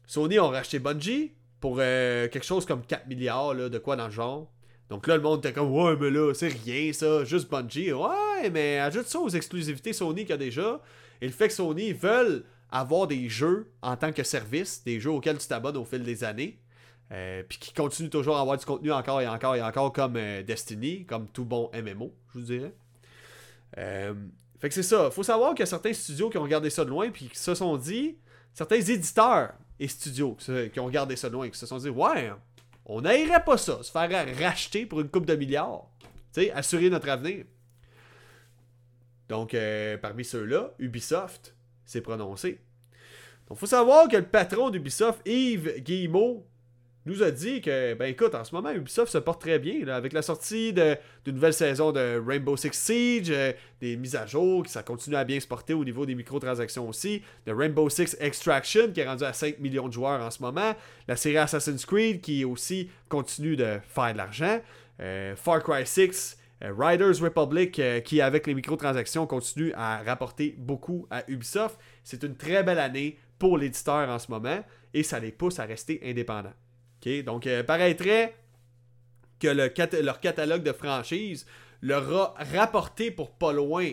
Sony ont racheté Bungie pour euh, quelque chose comme 4 milliards, là, de quoi dans le genre. Donc là, le monde était comme, ouais, mais là, c'est rien ça, juste Bungie. Ouais, mais ajoute ça aux exclusivités Sony qu'il y a déjà. Et le fait que Sony veulent avoir des jeux en tant que service, des jeux auxquels tu t'abonnes au fil des années, euh, puis qui continuent toujours à avoir du contenu encore et encore et encore comme euh, Destiny, comme tout bon MMO, je vous dirais. Fait que c'est ça. Faut savoir qu'il y a certains studios qui ont regardé ça de loin, puis qui se sont dit, certains éditeurs et studios qui ont regardé ça de loin, qui se sont dit, ouais, on n'aillerait pas ça, se faire racheter pour une coupe de milliards. Tu sais, assurer notre avenir. Donc, euh, parmi ceux-là, Ubisoft s'est prononcé. Donc, faut savoir que le patron d'Ubisoft, Yves Guillemot, nous a dit que, ben écoute, en ce moment, Ubisoft se porte très bien, avec la sortie d'une nouvelle saison de Rainbow Six Siege, euh, des mises à jour, que ça continue à bien se porter au niveau des microtransactions aussi, de Rainbow Six Extraction, qui est rendu à 5 millions de joueurs en ce moment, la série Assassin's Creed, qui aussi continue de faire de l'argent, euh, Far Cry 6, euh, Riders Republic, qui avec les microtransactions continue à rapporter beaucoup à Ubisoft. C'est une très belle année pour l'éditeur en ce moment, et ça les pousse à rester indépendants. Donc, euh, paraîtrait que le leur catalogue de franchise leur a rapporté pour pas loin,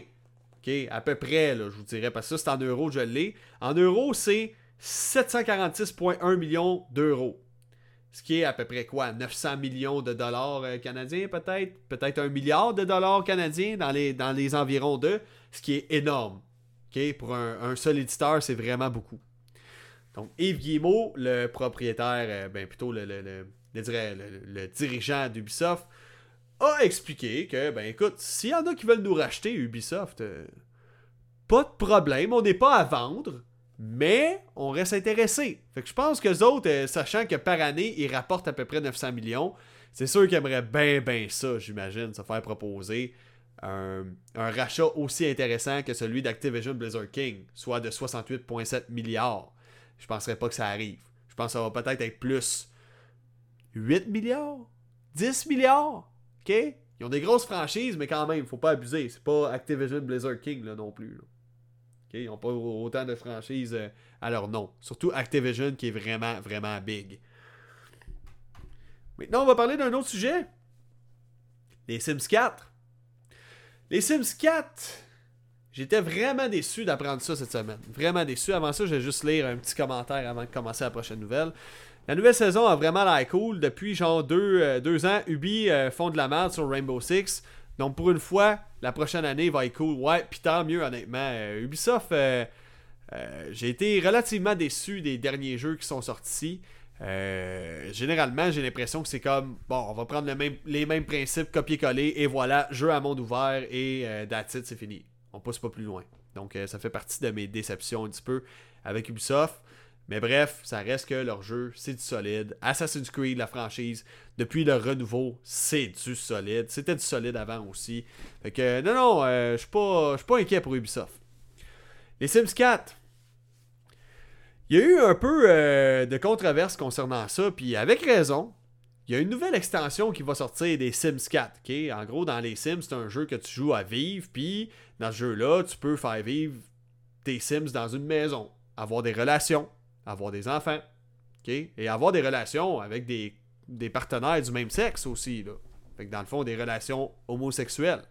à peu près, je vous dirais, parce que ça, c'est en euros, je l'ai. En euros, c'est 746,1 millions d'euros. Ce qui est à peu près quoi? 900 millions de dollars euh, canadiens, peut-être? Peut-être un milliard de dollars canadiens dans les, dans les environs de, ce qui est énorme. Pour un, un seul éditeur, c'est vraiment beaucoup. Donc, Yves Guillemot, le propriétaire, euh, ben plutôt le, dirigeant d'Ubisoft, a expliqué que, ben écoute, s'il y en a qui veulent nous racheter Ubisoft, euh, pas de problème, on n'est pas à vendre, mais on reste intéressé. Fait que je pense que les autres, euh, sachant que par année, ils rapportent à peu près 900 millions, c'est sûr qu'ils aimeraient bien, bien ça, j'imagine, se faire proposer un, un, rachat aussi intéressant que celui d'Activision Blizzard King, soit de 68,7 milliards je penserais pas que ça arrive. Je pense que ça va peut-être être plus 8 milliards, 10 milliards? OK? Ils ont des grosses franchises, mais quand même, faut pas abuser. C'est pas Activision Blizzard King là, non plus. Ils n'ont pas autant de franchises euh, à leur nom. Surtout Activision qui est vraiment, vraiment big. Maintenant, on va parler d'un autre sujet. Les Sims 4. Les Sims 4 J'étais vraiment déçu d'apprendre ça cette semaine. Vraiment déçu. Avant ça, je vais juste lire un petit commentaire avant de commencer la prochaine nouvelle. La nouvelle saison a vraiment l'air cool. Depuis genre deux, euh, ans, Ubi euh, font de la merde sur Rainbow Six. Donc pour une fois, la prochaine année va être cool. Ouais, puis tant mieux honnêtement. Euh, Ubisoft, j'ai été relativement déçu des derniers jeux qui sont sortis. généralement, j'ai l'impression que c'est comme bon, on va prendre les mêmes principes, copier-coller, et voilà, jeu à monde ouvert et that's it, c'est fini on pousse pas plus loin. Donc euh, ça fait partie de mes déceptions un petit peu avec Ubisoft. Mais bref, ça reste que leur jeu, c'est du solide. Assassin's Creed, la franchise, depuis le renouveau, c'est du solide. C'était du solide avant aussi. Fait que non, non, euh, je suis pas, pas inquiet pour Ubisoft. Les Sims 4. Il y a eu un peu euh, de controverse concernant ça, puis avec raison. Il y a une nouvelle extension qui va sortir des Sims 4. En gros, dans les Sims, c'est un jeu que tu joues à vivre, puis dans ce jeu-là, tu peux faire vivre tes Sims dans une maison, avoir des relations, avoir des enfants, et avoir des relations avec des, partenaires du même sexe aussi. Là. Fait que dans le fond, des relations homosexuelles.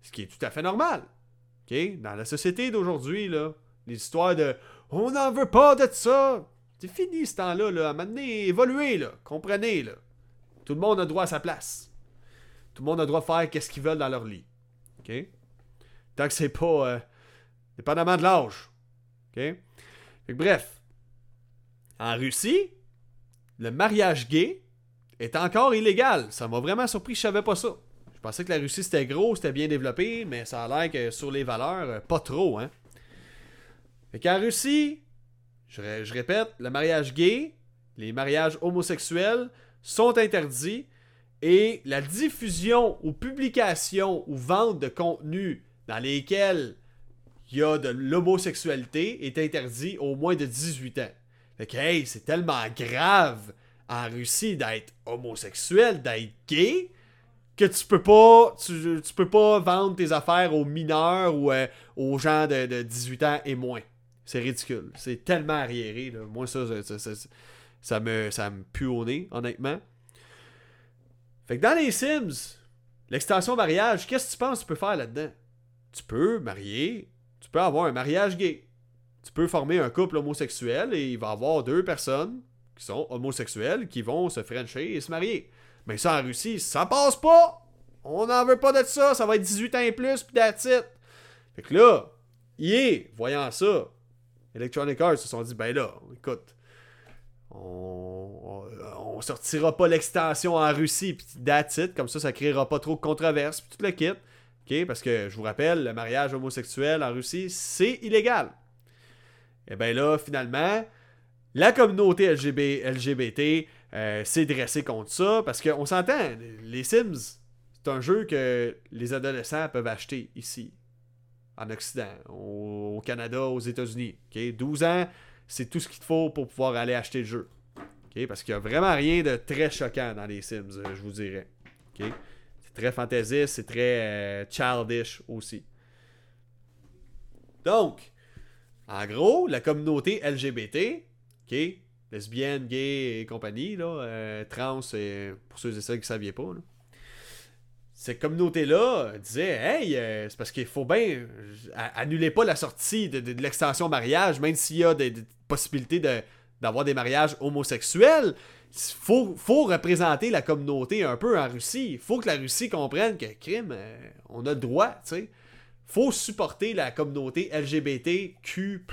Ce qui est tout à fait normal. Dans la société d'aujourd'hui, histoires de On n'en veut pas de ça. C'est fini ce temps-là, là. À évoluer, là. Comprenez, là. Tout le monde a droit à sa place. Tout le monde a droit de faire qu'est-ce qu'ils veulent dans leur lit. Tant que c'est pas euh, dépendamment de l'âge. OK? Bref. En Russie, le mariage gay est encore illégal. Ça m'a vraiment surpris, je savais pas ça. Je pensais que la Russie c'était gros, c'était bien développé, mais ça a l'air que sur les valeurs, euh, pas trop, hein. Fait qu'en Russie, je répète, le mariage gay, les mariages homosexuels sont interdits et la diffusion ou publication ou vente de contenu dans lesquels il y a de l'homosexualité est interdit au moins de 18 ans. Fait que, hey, c'est tellement grave en Russie d'être homosexuel, d'être gay, que tu peux pas tu, tu peux pas vendre tes affaires aux mineurs ou euh, aux gens de, de 18 ans et moins. C'est ridicule. C'est tellement arriéré. Moi, ça, ça, ça, ça- ça me, ça me pue au nez, honnêtement. Fait que dans les Sims, l'extension mariage, qu'est-ce que tu penses que tu peux faire là-dedans? Tu peux marier, tu peux avoir un mariage gay. Tu peux former un couple homosexuel et il va y avoir deux personnes qui sont homosexuelles qui vont se frencher et se marier. Mais ça en Russie, ça passe pas! On n'en veut pas de ça, ça va être 18 ans et plus, pis that's it. Fait que là, EA, voyant ça, Electronic Arts se sont dit, ben là, écoute, on, on, sortira pas l'extension en Russie, pis that's comme ça, ça créera pas trop de controverses, pis tout le kit. Parce que, je vous rappelle, le mariage homosexuel en Russie, c'est illégal. Et ben là, finalement, la communauté LGB, LGBT euh, s'est dressée contre ça, parce qu'on s'entend, les Sims, c'est un jeu que les adolescents peuvent acheter ici, en Occident, au, Canada, aux États-Unis. ok? 12 ans, c'est tout ce qu'il faut pour pouvoir aller acheter le jeu. Parce qu'il n'y a vraiment rien de très choquant dans les Sims, euh, je vous dirais. Très fantaisiste, c'est très euh, childish aussi. Donc, en gros, la communauté LGBT, ok, lesbiennes, gays et compagnie, là, euh, trans, et pour ceux et celles qui ne saviez pas, là, cette communauté-là disait Hey, euh, c'est parce qu'il faut bien. euh, Annulez pas la sortie de, l'extension mariage, même s'il y a des, possibilités d'avoir des mariages homosexuels. Faut, faut représenter la communauté un peu en Russie. Il faut que la Russie comprenne que crime, euh, on a le droit, tu sais. faut supporter la communauté LGBTQ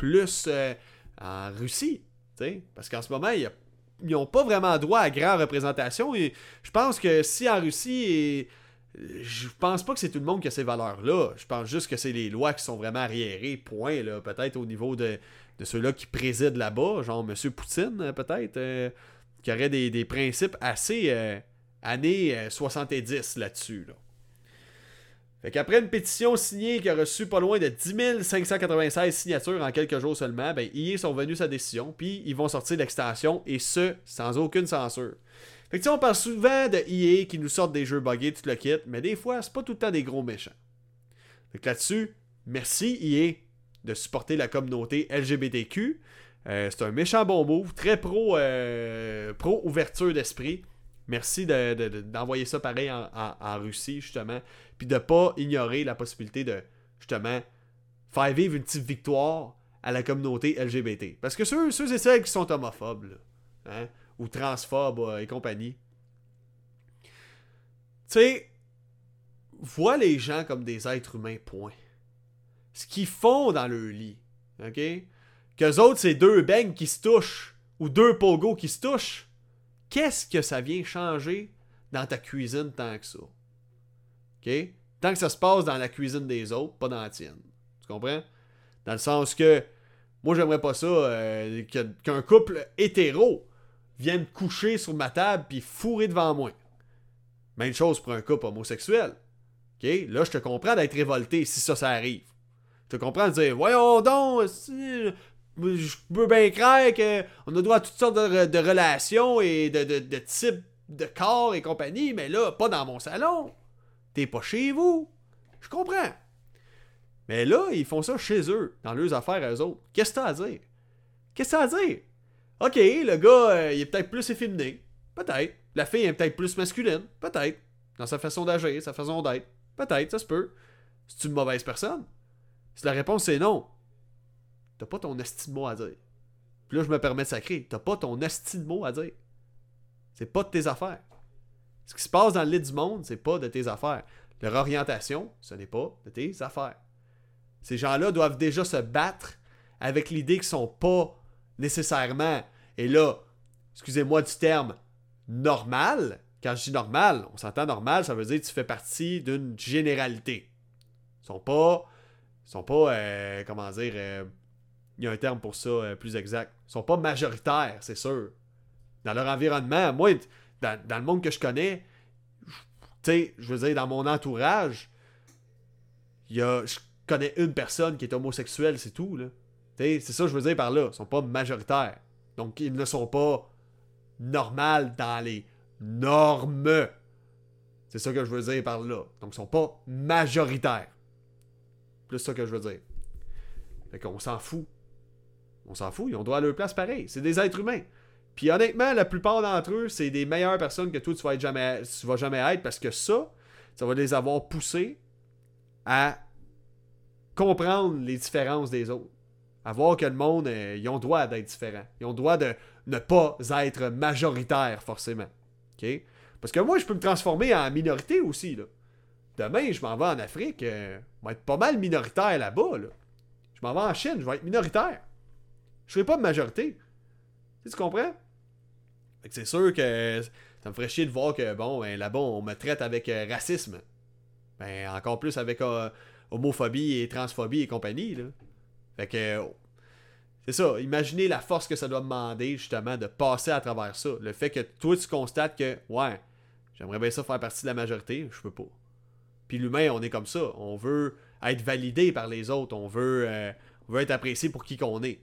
euh, en Russie. tu sais. Parce qu'en ce moment, ils n'ont pas vraiment droit à grande représentation. Et je pense que si en Russie, et- je pense pas que c'est tout le monde qui a ces valeurs-là. Je pense juste que c'est les lois qui sont vraiment arriérées, point. Peut-être au niveau de, ceux-là qui président là-bas, genre M. Poutine, euh, peut-être, euh, qui aurait des, des principes assez euh, années euh, 70 là-dessus. Là. Fait qu'après une pétition signée qui a reçu pas loin de 10 596 signatures en quelques jours seulement, ben, EA sont venus sa décision, puis ils vont sortir l'extension, et ce, sans aucune censure. Fait que on parle souvent de EA qui nous sortent des jeux buggés, tout le kit, mais des fois, c'est pas tout le temps des gros méchants. Fait que là-dessus, merci EA de supporter la communauté LGBTQ. Euh, c'est un méchant bon move, très pro, euh, pro ouverture d'esprit. Merci de- de- de- d'envoyer ça pareil en, Russie, justement. Puis de pas ignorer la possibilité de, justement, faire vivre une petite victoire à la communauté LGBT. Parce que ceux, ceux et celles qui sont homophobes, hein, ou transphobes euh, et compagnie, tu sais, vois les gens comme des êtres humains, point. Ce qu'ils font dans leur lit, ok? Qu'eux autres, c'est deux beignes qui se touchent, ou deux pogos qui se touchent. Qu'est-ce que ça vient changer dans ta cuisine tant que ça? OK? Tant que ça se passe dans la cuisine des autres, pas dans la tienne. Tu comprends? Dans le sens que moi, j'aimerais pas ça euh, qu'un couple hétéro vienne coucher sur ma table puis fourrer devant moi. Même chose pour un couple homosexuel. Là, je te comprends d'être révolté si ça, ça arrive. Je te comprends de dire Voyons donc, je peux bien croire qu'on a droit à toutes sortes de, re- de relations et de, de, de types de corps et compagnie, mais là, pas dans mon salon. T'es pas chez vous. Je comprends. Mais là, ils font ça chez eux, dans leurs affaires à eux autres. Qu'est-ce que t'as à dire? Qu'est-ce que t'as à dire? Ok, le gars, euh, il est peut-être plus efféminé. Peut-être. La fille est peut-être plus masculine. Peut-être. Dans sa façon d'agir, sa façon d'être. Peut-être, ça se peut. C'est une mauvaise personne. Si la réponse c'est non, t'as pas ton esti de mot à dire. Puis là, je me permets de sacrer. T'as pas ton esti de mot à dire. C'est pas de tes affaires. Ce qui se passe dans le lit du monde, c'est pas de tes affaires. Leur orientation, ce n'est pas de tes affaires. Ces gens-là doivent déjà se battre avec l'idée qu'ils sont pas nécessairement, et là, excusez-moi du terme, normal. Quand je dis normal, on s'entend normal, ça veut dire que tu fais partie d'une généralité. Ils sont pas. Ils sont pas. euh, comment dire. euh, il y a un terme pour ça euh, plus exact. Ils sont pas majoritaires, c'est sûr. Dans leur environnement, moi, dans, dans le monde que je connais, tu sais, je veux dire, dans mon entourage, il y a, je connais une personne qui est homosexuelle, c'est tout, là. C'est ça que je veux dire par là. Ils sont pas majoritaires. Donc, ils ne sont pas normales dans les normes. C'est ça que je veux dire par là. Donc, ils sont pas majoritaires. Plus ça que je veux dire. Fait qu'on s'en fout. On s'en fout, ils ont droit à leur place pareil. C'est des êtres humains. Puis honnêtement, la plupart d'entre eux, c'est des meilleures personnes que toi, tu vas, jamais, tu vas jamais être parce que ça, ça va les avoir poussés à comprendre les différences des autres. À voir que le monde, euh, ils ont droit d'être différents. Ils ont droit de ne pas être majoritaires, forcément. Parce que moi, je peux me transformer en minorité aussi. Demain, je m'en vais en Afrique, euh, je vais être pas mal minoritaire là-bas, là. Je m'en vais en Chine, je vais être minoritaire. Je serai pas de majorité. Tu, comprends? Fait que c'est sûr que ça me ferait chier de voir que, bon, ben, là-bas, on me traite avec euh, racisme. Ben, encore plus avec euh, homophobie et transphobie et compagnie, là. Fait que, c'est ça. Imaginez la force que ça doit demander, justement, de passer à travers ça. Le fait que toi, tu constates que, ouais, j'aimerais bien ça faire partie de la majorité, je peux pas. Puis l'humain, on est comme ça. On veut être validé par les autres. On veut, euh, on veut être apprécié pour qui qu'on est.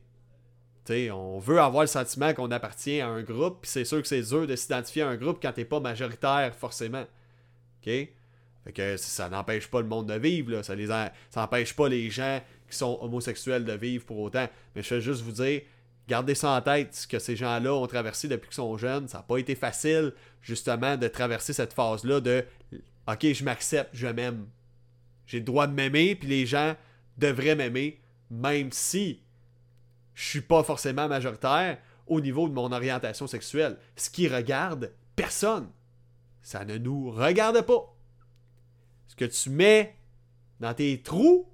On veut avoir le sentiment qu'on appartient à un groupe, puis c'est sûr que c'est dur de s'identifier à un groupe quand t'es pas majoritaire, forcément. OK? Fait que ça n'empêche pas le monde de vivre, là. Ça ça n'empêche pas les gens qui sont homosexuels de vivre pour autant. Mais je vais juste vous dire, gardez ça en tête, ce que ces gens-là ont traversé depuis qu'ils sont jeunes. Ça n'a pas été facile, justement, de traverser cette phase-là de OK, je m'accepte, je m'aime. J'ai le droit de m'aimer, puis les gens devraient m'aimer, même si je suis pas forcément majoritaire au niveau de mon orientation sexuelle. Ce qui regarde personne. Ça ne nous regarde pas. Ce que tu mets dans tes trous,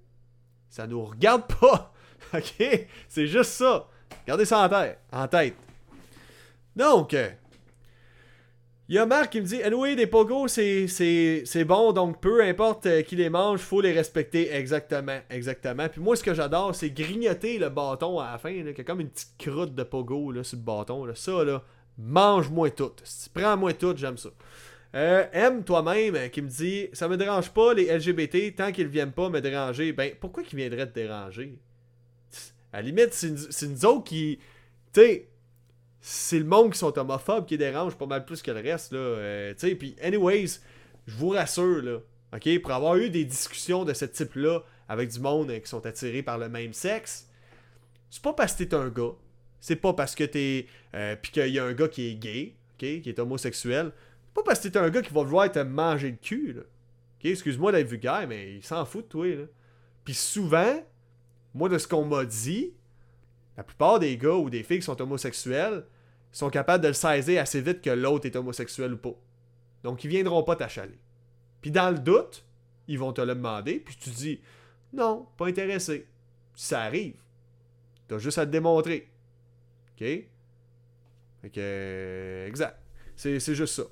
ça nous regarde pas. <laughs> OK? C'est juste ça. Gardez ça en tête. En tête. Donc, euh, il y a Marc qui me dit Anyway, des pogos, c'est, bon, donc peu importe euh, qui les mange, faut les respecter. Exactement, exactement. Puis moi, ce que j'adore, c'est grignoter le bâton à la fin, là, qu'il y a comme une petite croûte de pogo là, sur le bâton. Ça, là, mange-moi tout. Prends-moi tout, j'aime ça. Euh, M, toi-même, euh, qui me dit Ça me dérange pas, les LGBT, tant qu'ils viennent pas me déranger. Ben, pourquoi qu'ils viendraient te déranger? À la limite, c'est nous autres qui. Tu sais c'est le monde qui sont homophobes qui dérange pas mal plus que le reste, là. Euh, tu sais, puis anyways, je vous rassure, là, ok, pour avoir eu des discussions de ce type-là avec du monde euh, qui sont attirés par le même sexe, c'est pas parce que t'es un gars, c'est pas parce que t'es... Euh, puis qu'il y a un gars qui est gay, ok, qui est homosexuel, c'est pas parce que t'es un gars qui va vouloir te manger le cul, là. Ok, excuse-moi d'être vulgaire, mais il s'en fout de toi, là. Puis souvent, moi, de ce qu'on m'a dit, la plupart des gars ou des filles qui sont homosexuels sont capables de le saisir assez vite que l'autre est homosexuel ou pas. Donc, ils viendront pas t'achaler. Puis dans le doute, ils vont te le demander, puis tu dis non, pas intéressé. Ça arrive. T'as juste à te démontrer. OK? Que. euh, exact. C'est juste ça.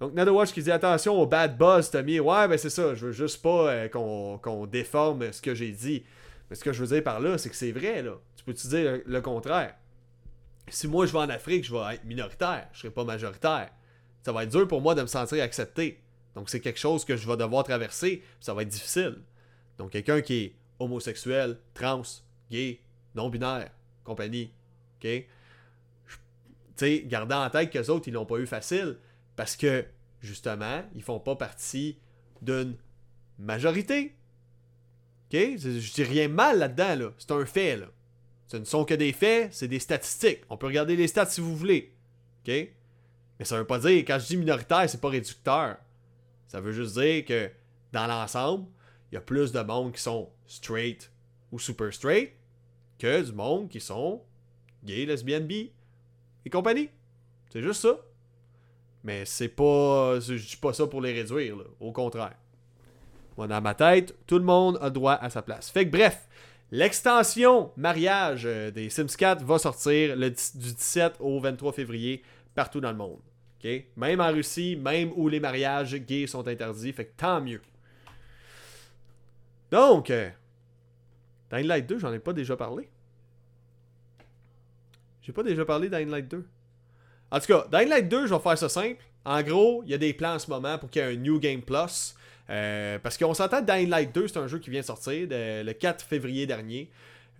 Donc, Watch qui dit attention au bad buzz, Tommy. Ouais, ben c'est ça. Je veux juste pas euh, qu'on qu'on déforme ce que j'ai dit. Mais ce que je veux dire par là, c'est que c'est vrai, là. Tu peux-tu dire le, contraire? Si moi je vais en Afrique, je vais être minoritaire, je serai pas majoritaire. Ça va être dur pour moi de me sentir accepté. Donc c'est quelque chose que je vais devoir traverser, ça va être difficile. Donc quelqu'un qui est homosexuel, trans, gay, non-binaire, compagnie, ok? Tu gardez en tête qu'eux autres, ils l'ont pas eu facile parce que, justement, ils font pas partie d'une majorité. OK? Je je dis rien mal là-dedans, là. C'est un fait, là. Ce ne sont que des faits, c'est des statistiques. On peut regarder les stats si vous voulez. OK? Mais ça veut pas dire, quand je dis minoritaire, c'est pas réducteur. Ça veut juste dire que, dans l'ensemble, il y a plus de monde qui sont straight ou super straight que du monde qui sont gay, lesbienne, bi et compagnie. C'est juste ça. Mais c'est pas. Je dis pas ça pour les réduire. Au contraire. Moi, dans ma tête, tout le monde a droit à sa place. Fait que bref, l'extension mariage euh, des Sims 4 va sortir du 17 au 23 février partout dans le monde. Même en Russie, même où les mariages gays sont interdits. Fait que tant mieux. Donc, euh, Dying Light 2, j'en ai pas déjà parlé. J'ai pas déjà parlé Dying Light 2. En tout cas, Dying Light 2, je vais faire ça simple. En gros, il y a des plans en ce moment pour qu'il y ait un New Game Plus. Euh, parce qu'on s'entend Dying Light 2, c'est un jeu qui vient de sortir le 4 février dernier.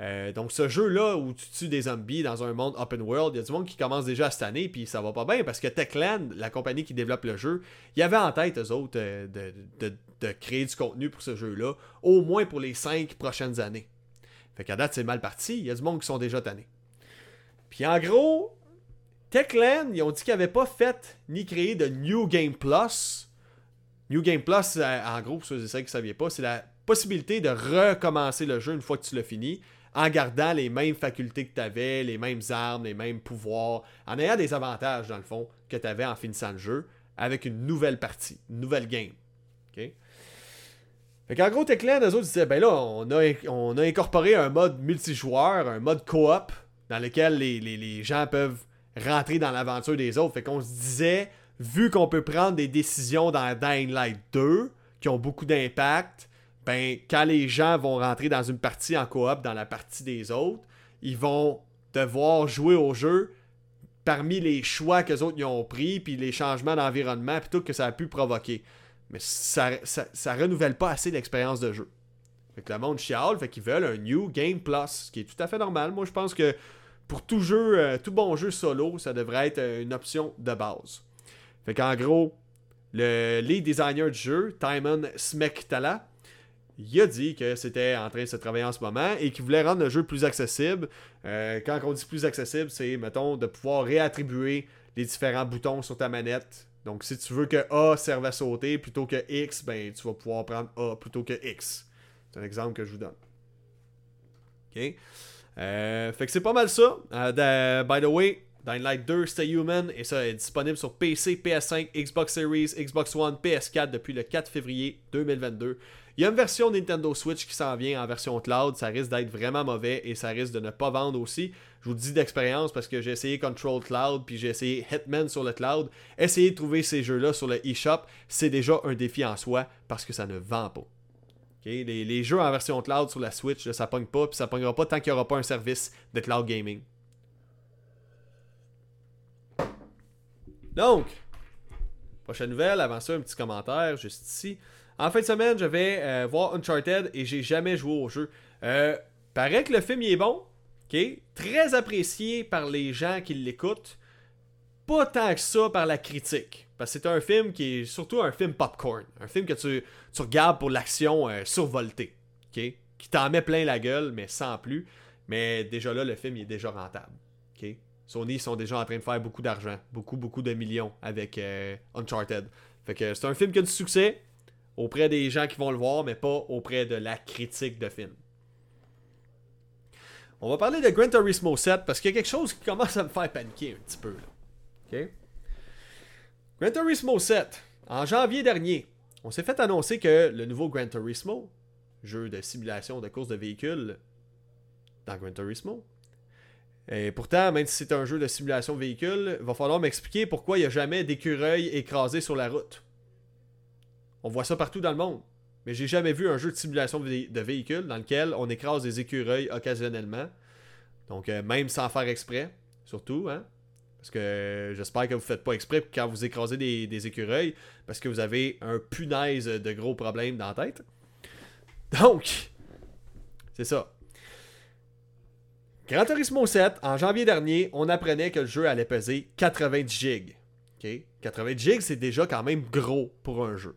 Euh, donc ce jeu-là où tu tues des zombies dans un monde open world, il y a du monde qui commence déjà cette année puis ça va pas bien parce que Techland, la compagnie qui développe le jeu, il y avait en tête eux autres euh, de, créer du contenu pour ce jeu-là, au moins pour les 5 prochaines années. Fait qu'à date c'est mal parti, il y a du monde qui sont déjà tannés. Puis en gros, Techland, ils ont dit qu'ils n'avaient pas fait ni créé de New Game Plus. New Game Plus, euh, en gros, pour ceux et ceux qui ne saviez pas, c'est la possibilité de recommencer le jeu une fois que tu l'as fini en gardant les mêmes facultés que tu avais, les mêmes armes, les mêmes pouvoirs, en ayant des avantages dans le fond que tu avais en finissant le jeu avec une nouvelle partie, une nouvelle game. OK? Fait qu'en gros, Techland, eux autres disaient, ben là, on a, on a incorporé un mode multijoueur, un mode coop, dans lequel les, les gens peuvent rentrer dans l'aventure des autres. Fait qu'on se disait, vu qu'on peut prendre des décisions dans Dying Light 2 qui ont beaucoup d'impact, ben, quand les gens vont rentrer dans une partie en coop dans la partie des autres, ils vont devoir jouer au jeu parmi les choix que les autres y ont pris, puis les changements d'environnement, puis tout que ça a pu provoquer. Mais ça, ça, renouvelle pas assez l'expérience de jeu. Fait le monde chiale, fait qu'ils veulent un New Game Plus, ce qui est tout à fait normal. Moi, je pense que pour tout jeu, euh, tout bon jeu solo, ça devrait être une option de base. Fait qu'en gros, le lead designer du jeu, Timon Smektala, il a dit que c'était en train de se travailler en ce moment et qu'il voulait rendre le jeu plus accessible. Euh, quand on dit plus accessible, c'est, mettons, de pouvoir réattribuer les différents boutons sur ta manette. Donc, si tu veux que A serve à sauter plutôt que X, ben, tu vas pouvoir prendre A plutôt que X. C'est un exemple que je vous donne. OK? Euh, fait que c'est pas mal ça. Euh, by the way, Dying Light 2 Stay Human et ça est disponible sur PC, PS5, Xbox Series, Xbox One, PS4 depuis le 4 février 2022. Il y a une version Nintendo Switch qui s'en vient en version cloud, ça risque d'être vraiment mauvais et ça risque de ne pas vendre aussi. Je vous dis d'expérience parce que j'ai essayé Control Cloud puis j'ai essayé Hitman sur le cloud. Essayer de trouver ces jeux-là sur le eShop, c'est déjà un défi en soi parce que ça ne vend pas. Les, jeux en version cloud sur la Switch, ça pogne pas, puis ça pognera pas tant qu'il n'y aura pas un service de cloud gaming. Donc, prochaine nouvelle, avant ça, un petit commentaire juste ici. En fin de semaine, je vais euh, voir Uncharted et j'ai jamais joué au jeu. Euh, paraît que le film est bon, très apprécié par les gens qui l'écoutent, pas tant que ça par la critique. Parce que c'est un film qui est surtout un film popcorn. Un film que tu, regardes pour l'action euh, survoltée. Qui t'en met plein la gueule, mais sans plus. Mais déjà là, le film est déjà rentable. Sony sont déjà en train de faire beaucoup d'argent. Beaucoup, beaucoup de millions avec euh, Uncharted. Fait que c'est un film qui a du succès auprès des gens qui vont le voir, mais pas auprès de la critique de film. On va parler de Gran Turismo 7 parce qu'il y a quelque chose qui commence à me faire paniquer un petit peu. Là. OK? Gran Turismo 7, en janvier dernier, on s'est fait annoncer que le nouveau Gran Turismo, jeu de simulation de course de véhicules dans Gran Turismo, et pourtant, même si c'est un jeu de simulation de véhicule, il va falloir m'expliquer pourquoi il n'y a jamais d'écureuils écrasés sur la route. On voit ça partout dans le monde. Mais j'ai jamais vu un jeu de simulation de véhicule dans lequel on écrase des écureuils occasionnellement. Donc, euh, même sans faire exprès, surtout, hein. Parce que j'espère que vous ne faites pas exprès quand vous écrasez des, écureuils, parce que vous avez un punaise de gros problèmes dans la tête. Donc, c'est ça. Gran Turismo 7, en janvier dernier, on apprenait que le jeu allait peser 90 gigs. 90 gigs, c'est déjà quand même gros pour un jeu.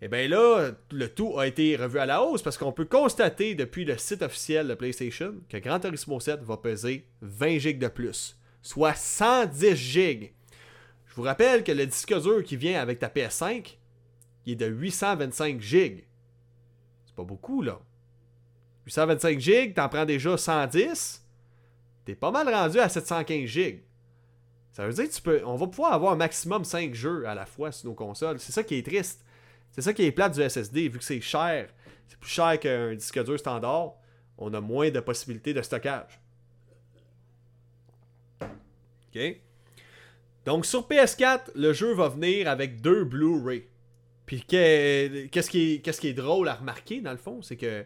Et eh bien là, le tout a été revu à la hausse parce qu'on peut constater depuis le site officiel de PlayStation que Gran Turismo 7 va peser 20 gigs de plus soit 110 gigs. Je vous rappelle que le disque dur qui vient avec ta PS5, il est de 825 gigs. C'est pas beaucoup, là. 825 gigs, t'en prends déjà 110. T'es pas mal rendu à 715 gigs. Ça veut dire que tu peux, on va pouvoir avoir un maximum 5 jeux à la fois sur nos consoles. C'est ça qui est triste. C'est ça qui est plate du SSD, vu que c'est cher. C'est plus cher qu'un disque dur standard. On a moins de possibilités de stockage. OK? Donc sur PS4, le jeu va venir avec deux Blu-ray. Puis qu'est-ce qui, qui est drôle à remarquer dans le fond, c'est que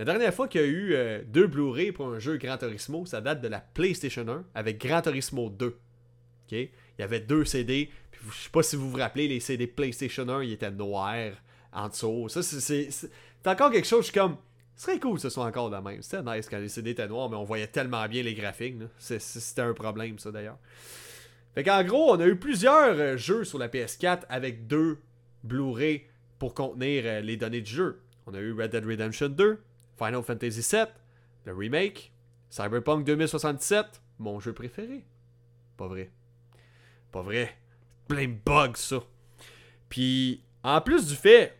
la dernière fois qu'il y a eu euh, deux Blu-ray pour un jeu Gran Turismo, ça date de la PlayStation 1 avec Gran Turismo 2. OK? Il y avait deux CD. Puis je sais pas si vous vous rappelez, les CD PlayStation 1, ils étaient noirs en dessous. Ça, c'est encore quelque chose, je suis comme. Ce serait cool que ce soit encore de même. C'était nice quand les CD étaient noirs, mais on voyait tellement bien les graphiques. C'était un problème, ça d'ailleurs. Fait qu'en gros, on a eu plusieurs euh, jeux sur la PS4 avec deux Blu-ray pour contenir euh, les données du jeu. On a eu Red Dead Redemption 2, Final Fantasy VII, le remake, Cyberpunk 2077, mon jeu préféré. Pas vrai. Pas vrai. Plein de bugs, ça. Puis, en plus du fait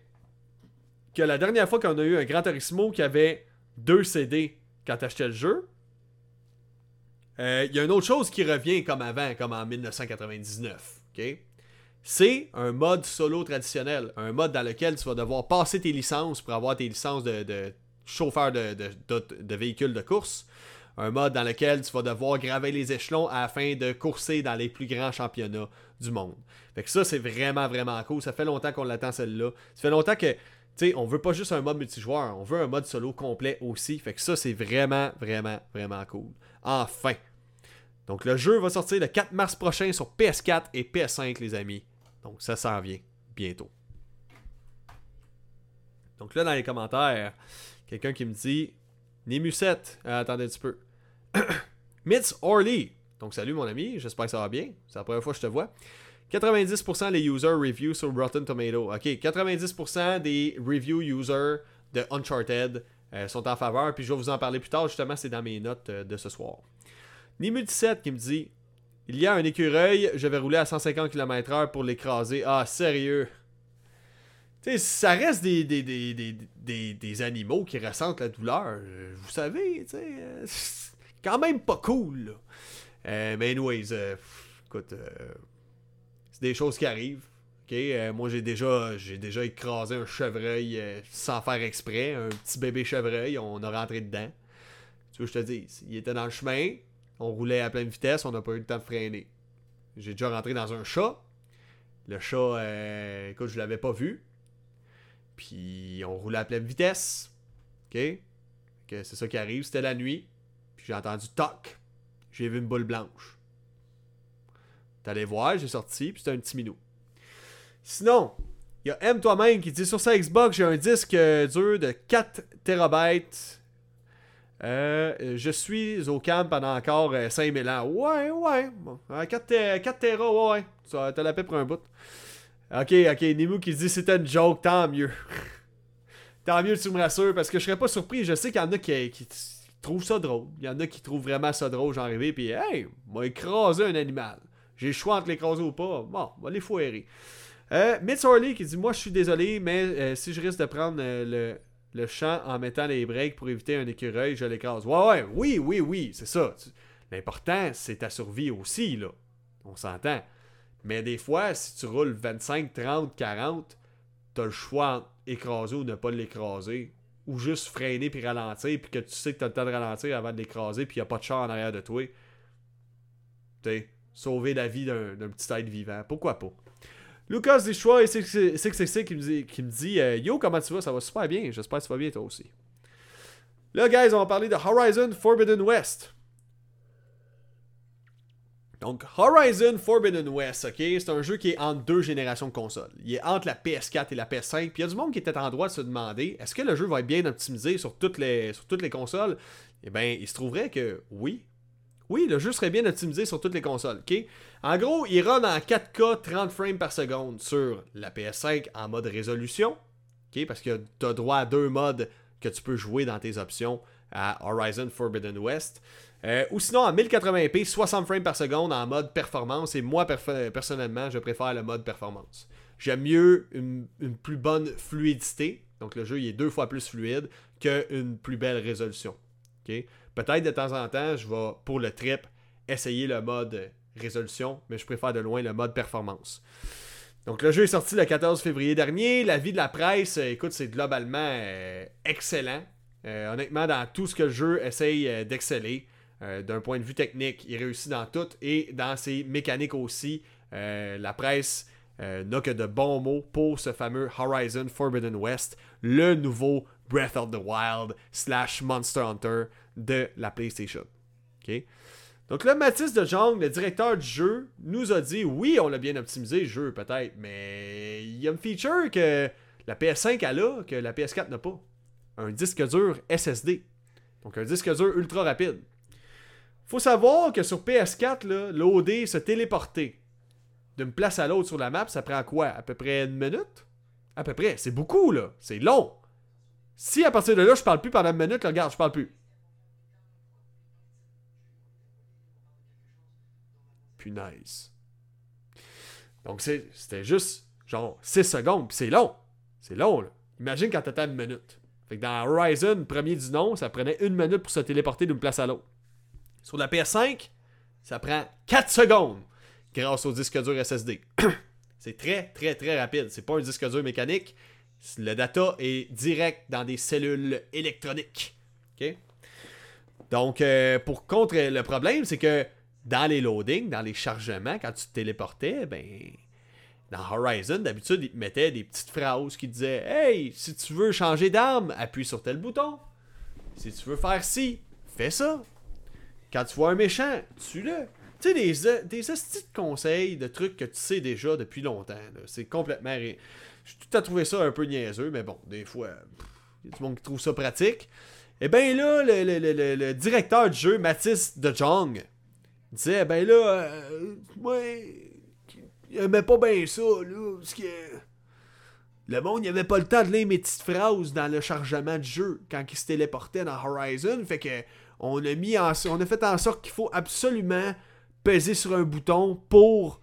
que la dernière fois qu'on a eu un Gran Turismo qui avait deux CD quand t'achetais le jeu, euh, il y a une autre chose qui revient comme avant, comme en 1999. ok? C'est un mode solo traditionnel. Un mode dans lequel tu vas devoir passer tes licences pour avoir tes licences de, chauffeur de, de, véhicules de course. Un mode dans lequel tu vas devoir graver les échelons afin de courser dans les plus grands championnats du monde. Fait que ça, c'est vraiment, vraiment cool. Ça fait longtemps qu'on l'attend celle-là. Ça fait longtemps que, tu sais, on veut pas juste un mode multijoueur, on veut un mode solo complet aussi. Fait que ça, c'est vraiment, vraiment, vraiment cool. Enfin, donc le jeu va sortir le 4 mars prochain sur PS4 et PS5, les amis. Donc ça s'en vient bientôt. Donc là, dans les commentaires, quelqu'un qui me dit Némusette, euh, attendez un petit peu. <coughs> Mitz Orly. Donc salut mon ami, j'espère que ça va bien. C'est la première fois que je te vois. 90% des user reviews sur Rotten Tomato. Ok, 90% des review users de Uncharted euh, sont en faveur. Puis je vais vous en parler plus tard. Justement, c'est dans mes notes euh, de ce soir. Nimu17 qui me dit Il y a un écureuil, je vais rouler à 150 km/h pour l'écraser. Ah, sérieux? Tu sais, ça reste des, des, des, des, animaux qui ressentent la douleur. Vous savez, euh, quand même pas cool. Là. Euh, mais anyways, euh, écoute, c'est des choses qui arrivent. moi, j'ai déjà, j'ai déjà écrasé un chevreuil sans faire exprès, un petit bébé chevreuil. On a rentré dedans. Tu veux que je te dise, il était dans le chemin. On roulait à pleine vitesse, on n'a pas eu le temps de freiner. J'ai déjà rentré dans un chat. Le chat, euh, écoute, je l'avais pas vu. Puis on roulait à pleine vitesse. OK? c'est ça qui arrive. C'était la nuit. Puis j'ai entendu toc. J'ai vu une boule blanche. T'allais voir, j'ai sorti, puis c'était un petit minou. Sinon, il y a M toi-même qui dit sur sa Xbox, j'ai un disque dur de 4 TB euh, je suis au camp pendant encore 5000 euh, ans. Ouais, ouais. 4, 4 Tera, ouais. Ça t'as la paix pour un bout. Ok, ok. Nemo qui dit c'était une joke, tant mieux. <laughs> tant mieux, tu me rassures, parce que je serais pas surpris. Je sais qu'il y en a qui, trouvent ça drôle. Il y en a qui trouvent vraiment ça drôle, j'en rêvais, puis hey, m'a écrasé un animal. J'ai le choix entre l'écraser ou pas. Bon, on va les foirer. Euh, Mitz qui dit Moi, je suis désolé, mais euh, si je risque de prendre le le champ en mettant les breaks pour éviter un écureuil, je l'écrase. Ouais, ouais, oui, oui, oui, c'est ça. L'important, c'est ta survie aussi, là. On s'entend. Mais des fois, si tu roules 25, 30, 40, t'as le choix entre écraser ou ne pas l'écraser. Ou juste freiner puis ralentir, puis que tu sais que t'as le temps de ralentir avant de l'écraser, puis n'y a pas de char en arrière de toi. Tu sauver la vie d'un petit être vivant. Pourquoi pas? Lucas Deschois et 666 qui me dit, qui me dit euh, Yo, comment tu vas? Ça va super bien. J'espère que tu vas bien toi aussi. Là, guys, on va parler de Horizon Forbidden West. Donc, Horizon Forbidden West, ok, c'est un jeu qui est entre deux générations de consoles. Il est entre la PS4 et la PS5. Puis il y a du monde qui était en droit de se demander est-ce que le jeu va être bien optimisé sur toutes les, consoles? Eh bien, il se trouverait que oui, oui, le jeu serait bien optimisé sur toutes les consoles. ok? En gros, il run en 4K 30 frames par seconde sur la PS5 en mode résolution. ok? Parce que tu as droit à deux modes que tu peux jouer dans tes options à Horizon Forbidden West. Euh, ou sinon en 1080p, 60 frames par seconde en mode performance. Et moi, personnellement, je préfère le mode performance. J'aime mieux une, plus bonne fluidité. Donc le jeu il est deux fois plus fluide qu'une plus belle résolution. Peut-être de temps en temps, je vais, pour le trip, essayer le mode résolution, mais je préfère de loin le mode performance. Donc le jeu est sorti le 14 février dernier. L'avis de la presse, euh, écoute, c'est globalement euh, excellent. Honnêtement, dans tout ce que le jeu essaye d'exceller, d'un point de vue technique, il réussit dans tout et dans ses mécaniques aussi. la presse n'a que de bons mots pour ce fameux Horizon Forbidden West, le nouveau Breath of the Wild slash Monster Hunter de la PlayStation. Donc là, Mathis de Jong, le directeur du jeu, nous a dit oui, on l'a bien optimisé jeu peut-être, mais il y a une feature que la PS5 a là, que la PS4 n'a pas. Un disque dur SSD. Donc un disque dur ultra rapide. Faut savoir que sur PS4, l'OD se téléporter d'une place à l'autre sur la map, ça prend quoi? À peu près une minute? À peu près. C'est beaucoup là. C'est long. Si à partir de là, je parle plus pendant une minute, regarde, je parle plus. punaise. Donc c'était juste genre 6 secondes, puis c'est long. C'est long, là. Imagine quand t'attends une minute. Fait que dans Horizon, premier du nom, ça prenait une minute pour se téléporter d'une place à l'autre. Sur la PS5, ça prend 4 secondes grâce au disque dur SSD. <clears throat> c'est très, très, très rapide. C'est pas un disque dur mécanique. Le data est direct dans des cellules électroniques. Donc, euh, pour contrer le problème, c'est que dans les loadings, dans les chargements, quand tu te téléportais, ben. Dans Horizon, d'habitude, ils te mettaient des petites phrases qui disaient Hey, si tu veux changer d'arme, appuie sur tel bouton. Si tu veux faire ci, fais ça. Quand tu vois un méchant, tue-le. Tu sais, des, des de conseils, de trucs que tu sais déjà depuis longtemps. C'est complètement. Je tout à trouvé ça un peu niaiseux, mais bon, des fois, il y a du monde qui trouve ça pratique. Et eh bien là, le, le, le, directeur du jeu, Mathis De Jong, disait, ben là, euh, moi, il aimait pas bien ça, là, parce que le monde, il avait pas le temps de lire mes petites phrases dans le chargement du jeu quand il se téléportait dans Horizon, fait que on a mis en, on a fait en sorte qu'il faut absolument peser sur un bouton pour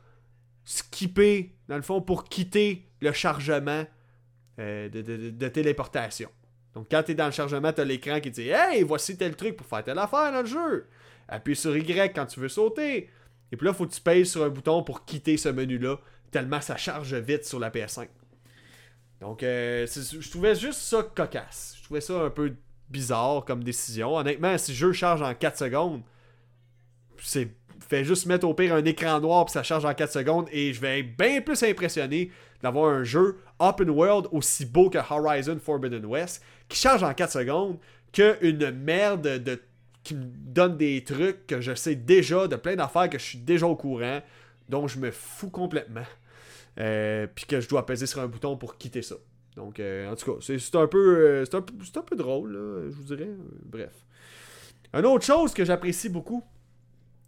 skipper, dans le fond, pour quitter le chargement euh, de, téléportation. Donc, quand tu es dans le chargement, tu as l'écran qui dit Hey, voici tel truc pour faire telle affaire dans le jeu. Appuie sur Y quand tu veux sauter. Et puis là, faut que tu pèses sur un bouton pour quitter ce menu-là, tellement ça charge vite sur la PS5. Donc, euh, je trouvais juste ça cocasse. Je trouvais ça un peu bizarre comme décision. Honnêtement, si le jeu charge en 4 secondes, c'est fait juste mettre au pire un écran noir puis ça charge en 4 secondes et je vais être bien plus impressionné d'avoir un jeu open world aussi beau que Horizon Forbidden West qui charge en 4 secondes qu'une merde de qui me donne des trucs que je sais déjà, de plein d'affaires que je suis déjà au courant, dont je me fous complètement. Euh, puis que je dois peser sur un bouton pour quitter ça. Donc, euh, en tout cas, c'est un, peu, euh, un, un, peu drôle, je vous dirais. Bref. Une autre chose que j'apprécie beaucoup,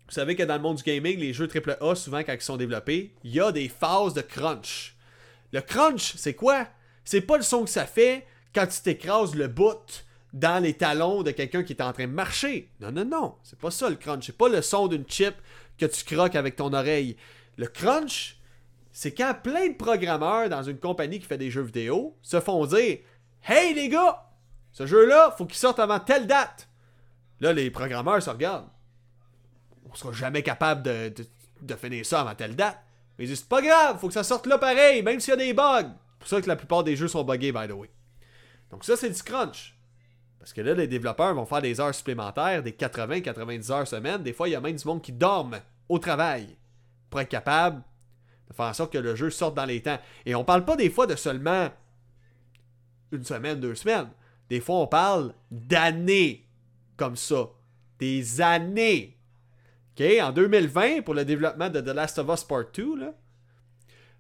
vous savez que dans le monde du gaming, les jeux AAA, souvent quand ils sont développés, il y a des phases de crunch. Le crunch, c'est quoi? C'est pas le son que ça fait quand tu t'écrases le bout dans les talons de quelqu'un qui est en train de marcher. Non, non, non. C'est pas ça le crunch. C'est pas le son d'une chip que tu croques avec ton oreille. Le crunch, c'est quand plein de programmeurs dans une compagnie qui fait des jeux vidéo se font dire Hey les gars, ce jeu-là, faut qu'il sorte avant telle date. Là, les programmeurs se regardent. On sera jamais capable de, de, finir ça avant telle date. Mais ils disent C'est pas grave, faut que ça sorte là pareil, même s'il y a des bugs. C'est pour ça que la plupart des jeux sont buggés, by the way. Donc ça, c'est du crunch. Parce que là, les développeurs vont faire des heures supplémentaires, des 80-90 heures semaine. Des fois, il y a même du monde qui dorme au travail pour être capable faire en sorte que le jeu sorte dans les temps. Et on parle pas des fois de seulement une semaine, deux semaines. Des fois, on parle d'années comme ça. Des années. En 2020, pour le développement de The Last of Us Part 2, là,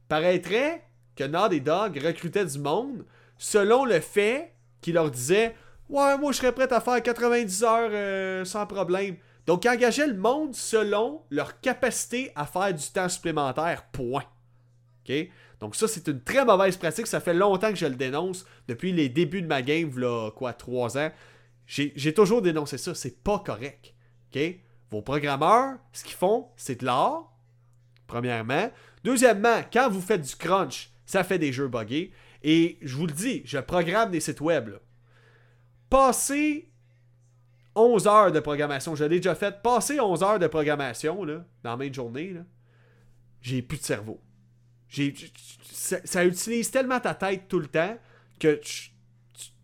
paraîtrait que Naughty Dog recrutait du monde selon le fait qu'il leur disait Ouais, moi, je serais prêt à faire 90 heures euh, sans problème. Donc, ils engageaient le monde selon leur capacité à faire du temps supplémentaire. Point. OK? Donc, ça, c'est une très mauvaise pratique. Ça fait longtemps que je le dénonce. Depuis les débuts de ma game, là, quoi, 3 ans. J'ai toujours dénoncé ça. C'est pas correct. OK? Vos programmeurs, ce qu'ils font, c'est de l'art. Premièrement. Deuxièmement, quand vous faites du crunch, ça fait des jeux buggés. Et je vous le dis, je programme des sites web. Là passer 11 heures de programmation. Je l'ai déjà fait. Passer 11 heures de programmation là, dans la même journée, j'ai plus de cerveau. Ça, utilise tellement ta tête tout le temps que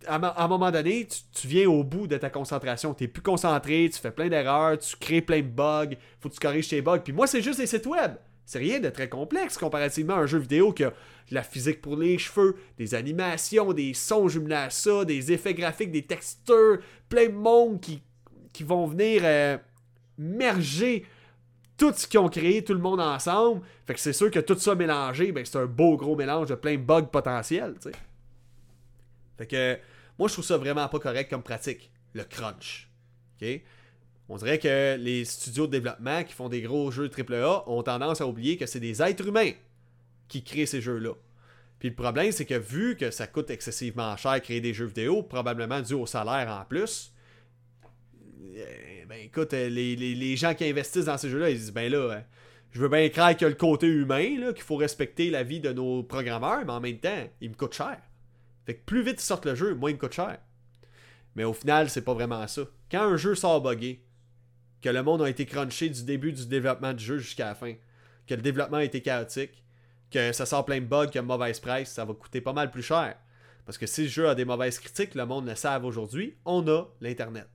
à, un moment donné, tu, viens au bout de ta concentration. Tu plus concentré, tu fais plein d'erreurs, tu crées plein de bugs, faut que tu corriges tes bugs. Puis moi, c'est juste des sites web. C'est rien de très complexe comparativement à un jeu vidéo qui a de la physique pour les cheveux, des animations, des sons jumelés à ça, des effets graphiques, des textures, plein de monde qui, qui vont venir euh, merger tout ce qu'ils ont créé, tout le monde ensemble. Fait que c'est sûr que tout ça mélangé, ben, c'est un beau gros mélange de plein de bugs potentiels, tu sais. Fait que moi, je trouve ça vraiment pas correct comme pratique, le crunch. OK? On dirait que les studios de développement qui font des gros jeux AAA ont tendance à oublier que c'est des êtres humains qui créent ces jeux-là. Puis le problème, c'est que vu que ça coûte excessivement cher créer des jeux vidéo, probablement dû au salaire en plus, euh, ben écoute, euh, les, gens qui investissent dans ces jeux-là, ils disent ben là, euh, je veux bien croire a le côté humain, qu'il faut respecter la vie de nos programmeurs, mais en même temps, il me coûte cher. Fait que plus vite ils sortent le jeu, moins il me coûte cher. Mais au final, c'est pas vraiment ça. Quand un jeu sort buggé, que le monde a été crunché du début du développement du jeu jusqu'à la fin, que le développement a été chaotique, que ça sort plein de bugs, que mauvaise presse, ça va coûter pas mal plus cher. Parce que si le jeu a des mauvaises critiques, le monde le savent aujourd'hui, on a l'Internet.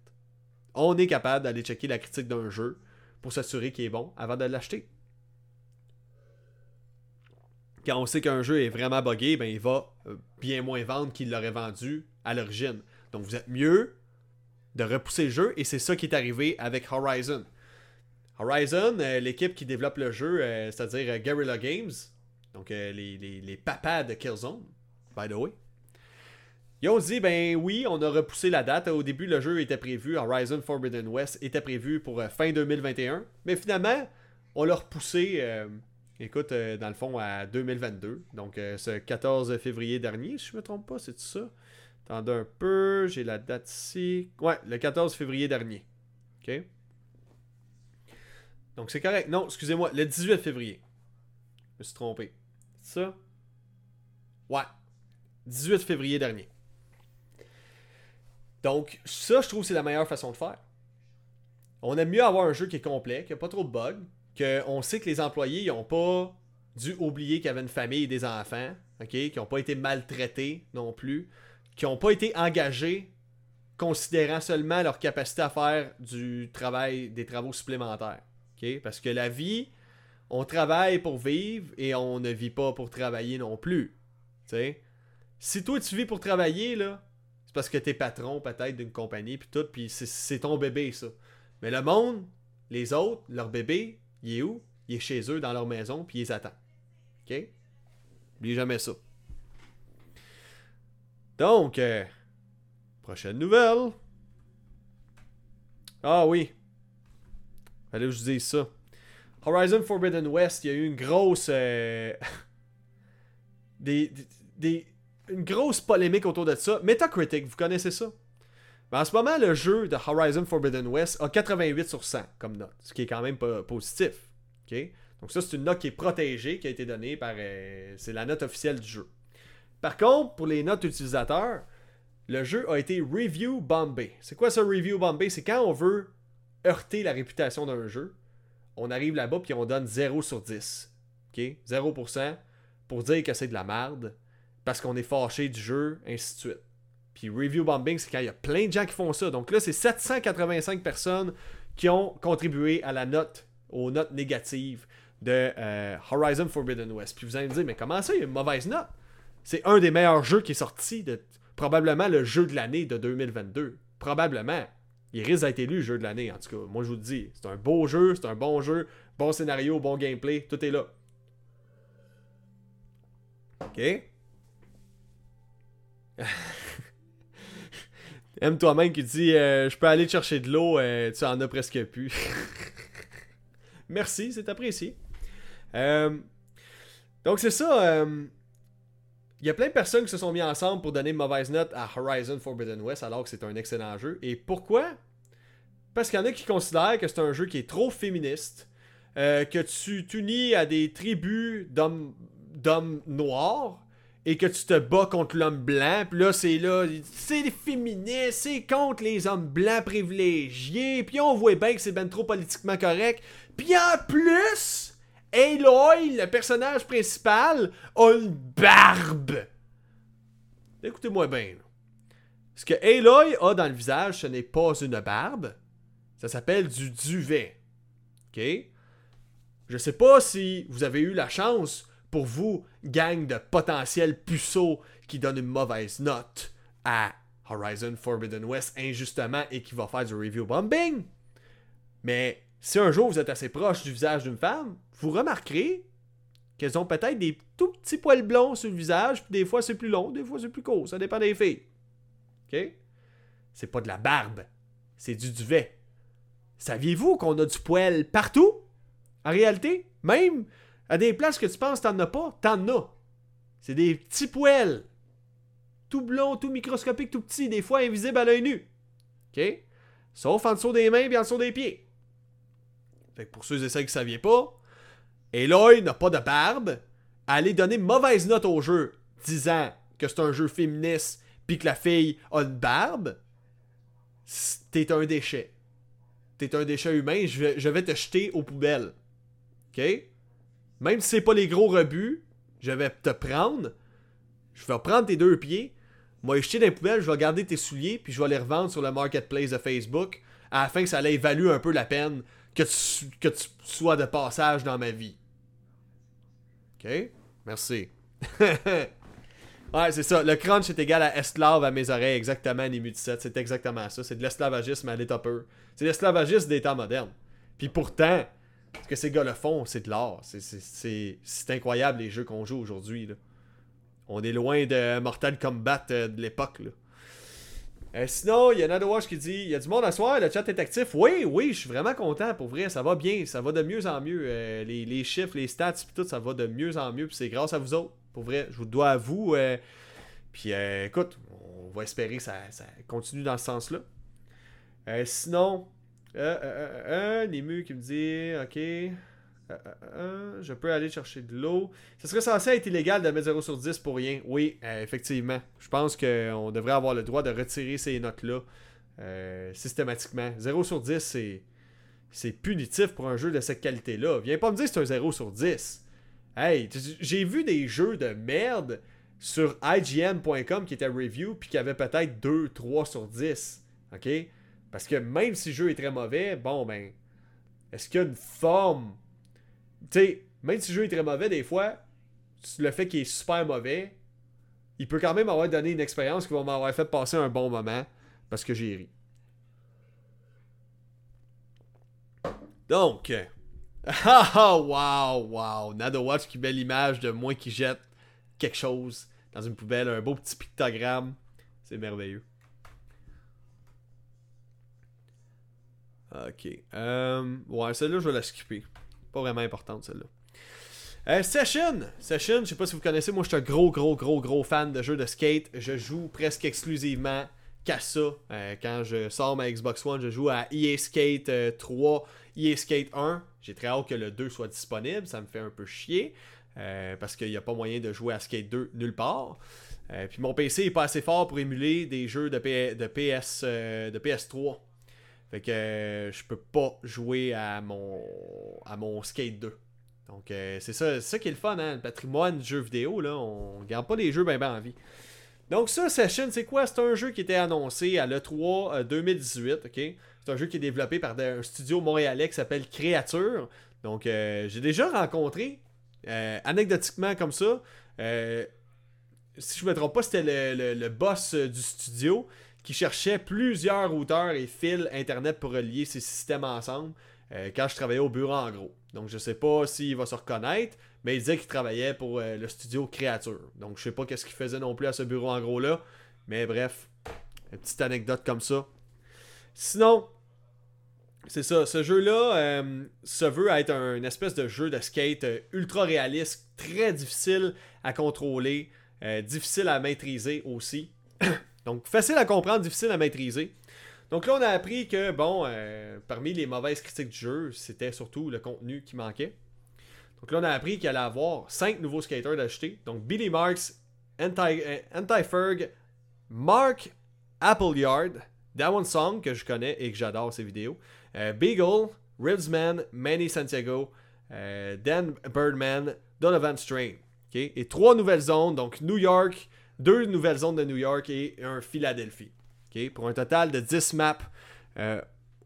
On est capable d'aller checker la critique d'un jeu pour s'assurer qu'il est bon avant de l'acheter. Quand on sait qu'un jeu est vraiment buggé, ben il va euh, bien moins vendre qu'il l'aurait vendu à l'origine. Donc vous êtes mieux de repousser le jeu et c'est ça qui est arrivé avec Horizon. Horizon, euh, l'équipe qui développe le jeu, euh, c'est-à-dire euh, Guerrilla Games, donc les, les- les papas de Killzone, by the way, ils ont dit, ben oui, on a repoussé la date. Au début, le jeu était prévu, Horizon Forbidden West était prévu pour fin 2021. Mais finalement, on l'a repoussé, écoute, dans le fond, à 2022. Donc, ce 14 février dernier, si je me trompe pas, c'est ça? Attendez un peu, j'ai la date ici. Ouais, le 14 février dernier. OK? Donc, c'est correct. Non, excusez-moi, le 18 février. Je me suis trompé. C'est ça? Ouais. 18 février dernier. Donc, ça, je trouve c'est la meilleure façon de faire. On aime mieux avoir un jeu qui est complet, qui n'a pas trop de bugs, qu'on sait que les employés n'ont pas dû oublier qu'il y avait une famille et des enfants, ok, qui n'ont pas été maltraités non plus, qui n'ont pas été engagés considérant seulement leur capacité à faire du travail, des travaux supplémentaires. Parce que la vie, on travaille pour vivre et on ne vit pas pour travailler non plus. Si toi tu vis pour travailler, là, c'est parce que t'es patron peut-être d'une compagnie, puis tout, puis c'est- ton bébé, ça. Mais le monde, les autres, leur bébé, il est où? Il est chez eux, dans leur maison, puis ils attendent. OK? N'oubliez jamais ça. Donc, euh, prochaine nouvelle. Ah oui. Que je vous dise ça. Horizon Forbidden West, il y a eu une grosse... euh, <laughs> des, des- une grosse polémique autour de ça. Metacritic, vous connaissez ça? Ben, en ce moment, le jeu de Horizon Forbidden West a 88 sur 100 comme note, ce qui est quand même positif. Donc ça, c'est une note qui est protégée, qui a été donnée par... euh, c'est la note officielle du jeu. Par contre, pour les notes utilisateurs, le jeu a été review bombé. C'est quoi ça, review bombé? C'est quand on veut heurter la réputation d'un jeu, on arrive là-bas puis on donne 0 sur 10. OK? 0% pour dire que c'est de la merde, parce qu'on est fâché du jeu, ainsi de suite. Puis review bombing, c'est quand il y a plein de gens qui font ça. Donc là, c'est 785 personnes qui ont contribué à la note, aux notes négatives de euh, Horizon Forbidden West. Puis vous allez me dire, mais comment ça, il y a une mauvaise note? C'est un des meilleurs jeux qui est sorti, de probablement le jeu de l'année de 2022. Probablement. Il risque d'être élu jeu de l'année, en tout cas. Moi, je vous le dis. C'est un beau jeu, c'est un bon jeu, bon scénario, bon gameplay, tout est là. OK? <laughs> Aime toi-même qui dit euh, Je peux aller chercher de l'eau, euh, tu en as presque plus. <laughs> Merci, c'est apprécié. Euh, donc, c'est ça. Il y a plein de personnes qui se sont mis ensemble pour donner mauvaise note à Horizon Forbidden West alors que c'est un excellent jeu. Et pourquoi? Parce qu'il y en a qui considèrent que c'est un jeu qui est trop féministe, euh, que tu t'unis à des tribus d'hommes noirs et que tu te bats contre l'homme blanc, puis là, c'est là, c'est c'est contre les hommes blancs privilégiés, puis on voit bien que c'est ben trop politiquement correct. Puis en plus, Aloy, le personnage principal, a une barbe. Écoutez-moi bien. Ce que Aloy a dans le visage, ce n'est pas une barbe. Ça s'appelle du duvet. OK? Je sais pas si vous avez eu la chance, pour vous, gang de potentiels puceaux qui donnent une mauvaise note à Horizon Forbidden West injustement et qui va faire du review bombing. Mais si un jour vous êtes assez proche du visage d'une femme, vous remarquerez qu'elles ont peut-être des tout petits poils blonds sur le visage, puis des fois c'est plus long, des fois c'est plus court, ça dépend des filles. OK? C'est pas de la barbe, c'est du duvet. Saviez-vous qu'on a du poil partout? En réalité, même à des places que tu penses t'en as pas, t'en as. C'est des petits poils. Tout blond, tout microscopique, tout petit, des fois invisibles à l'œil nu. OK? Sauf en dessous des mains et en dessous des pieds. Fait que pour ceux et celles qui ne saviez pas, Eloy n'a pas de barbe. Aller donner mauvaise note au jeu, disant que c'est un jeu féministe puis que la fille a une barbe, t'es un déchet. T'es un déchet humain, je vais, je vais te jeter aux poubelles. OK? Même si c'est pas les gros rebuts, je vais te prendre. Je vais prendre tes deux pieds. Moi, jeter dans les poubelles, je vais garder tes souliers, puis je vais les revendre sur le marketplace de Facebook afin que ça allait évaluer un peu la peine que tu, que tu sois de passage dans ma vie. Ok? Merci. <laughs> ouais, c'est ça. Le crunch est égal à esclave à mes oreilles, exactement, Nimu 17. C'est exactement ça. C'est de l'esclavagisme à l'état pur. C'est l'esclavagisme des temps modernes. Puis pourtant, ce que ces gars-là font, c'est de l'art. C'est incroyable les jeux qu'on joue aujourd'hui. On est loin de Mortal Kombat euh, de l'époque. Euh, sinon, il y a Watch qui dit il y a du monde à soir, le chat est actif. Oui, oui, je suis vraiment content pour vrai. Ça va bien, ça va de mieux en mieux. Euh, les, chiffres, les stats, tout, ça va de mieux en mieux. Puis c'est grâce à vous autres. Pour vrai, je vous dois à vous. puis écoute, on va espérer que ça, continue dans ce sens-là. sinon, euh, euh, euh, qui me dit, ok. Je peux aller chercher de l'eau. Ce serait censé être illégal de mettre 0 sur 10 pour rien. Oui, effectivement. Je pense qu'on devrait avoir le droit de retirer ces notes-là systématiquement. 0 sur 10, c'est, c'est punitif pour un jeu de cette qualité-là. Viens pas me dire que c'est un 0 sur 10. Hey, j'ai vu des jeux de merde sur IGN.com qui étaient review puis qui avaient peut-être 2, 3 sur 10. OK? Parce que même si le jeu est très mauvais, bon, ben, est-ce qu'il y a une forme. Tu sais, même si le jeu est très mauvais, des fois, le fait qu'il est super mauvais, il peut quand même avoir donné une expérience qui va m'avoir fait passer un bon moment parce que j'ai ri. Donc, <laughs> ah, ah wow, wow, Nado Watch qui met l'image de moi qui jette quelque chose dans une poubelle, un beau petit pictogramme. C'est merveilleux. Ok. Euh, ouais, celle-là, je vais la skipper. Pas vraiment importante, celle-là. Euh, Session! Session, je sais pas si vous connaissez, moi je suis un gros, gros, gros, gros fan de jeux de skate. Je joue presque exclusivement qu'à ça. Euh, quand je sors ma Xbox One, je joue à EA Skate 3, EA Skate 1. J'ai très hâte que le 2 soit disponible, ça me fait un peu chier. parce qu'il n'y a pas moyen de jouer à Skate 2 nulle part. puis mon PC est pas assez fort pour émuler des jeux de, de, PS, de PS3. Fait que euh, je peux pas jouer à mon, à mon Skate 2. Donc euh, c'est ça, ça qui est le fun, hein? le patrimoine du jeu vidéo, là, on garde pas les jeux bien ben en vie. Donc ça, Session, c'est quoi? C'est un jeu qui était annoncé à l'E3 2018, ok? C'est un jeu qui est développé par un studio montréalais qui s'appelle Créature. Donc j'ai déjà rencontré, anecdotiquement comme ça, si je me trompe pas, c'était le, le, boss du studio qui cherchait plusieurs routeurs et fils Internet pour relier ces systèmes ensemble euh, quand je travaillais au bureau en gros. Donc je sais pas s'il va se reconnaître, mais il disait qu'il travaillait pour euh, le studio Créature. Donc je sais pas qu'est-ce qu'il faisait non plus à ce bureau en gros là, mais bref, une petite anecdote comme ça. Sinon, c'est ça, ce jeu-là euh, se veut être un espèce de jeu de skate ultra réaliste, très difficile à contrôler, difficile à maîtriser aussi. <clears throat> Donc, facile à comprendre, difficile à maîtriser. Donc là, on a appris que, bon, euh, parmi les mauvaises critiques du jeu, c'était surtout le contenu qui manquait. Donc là, on a appris qu'il allait avoir 5 nouveaux skaters d'acheter. Donc Billy Marks, Anti-Ferg, Mark Appleyard, Dawan Song, que je connais et que j'adore ses vidéos, Beagle, Ribsman, Manny Santiago, Dan Birdman, Donovan Strain. Et trois nouvelles zones, donc New York, deux nouvelles zones de New York et un Philadelphie. Pour un total de 10 maps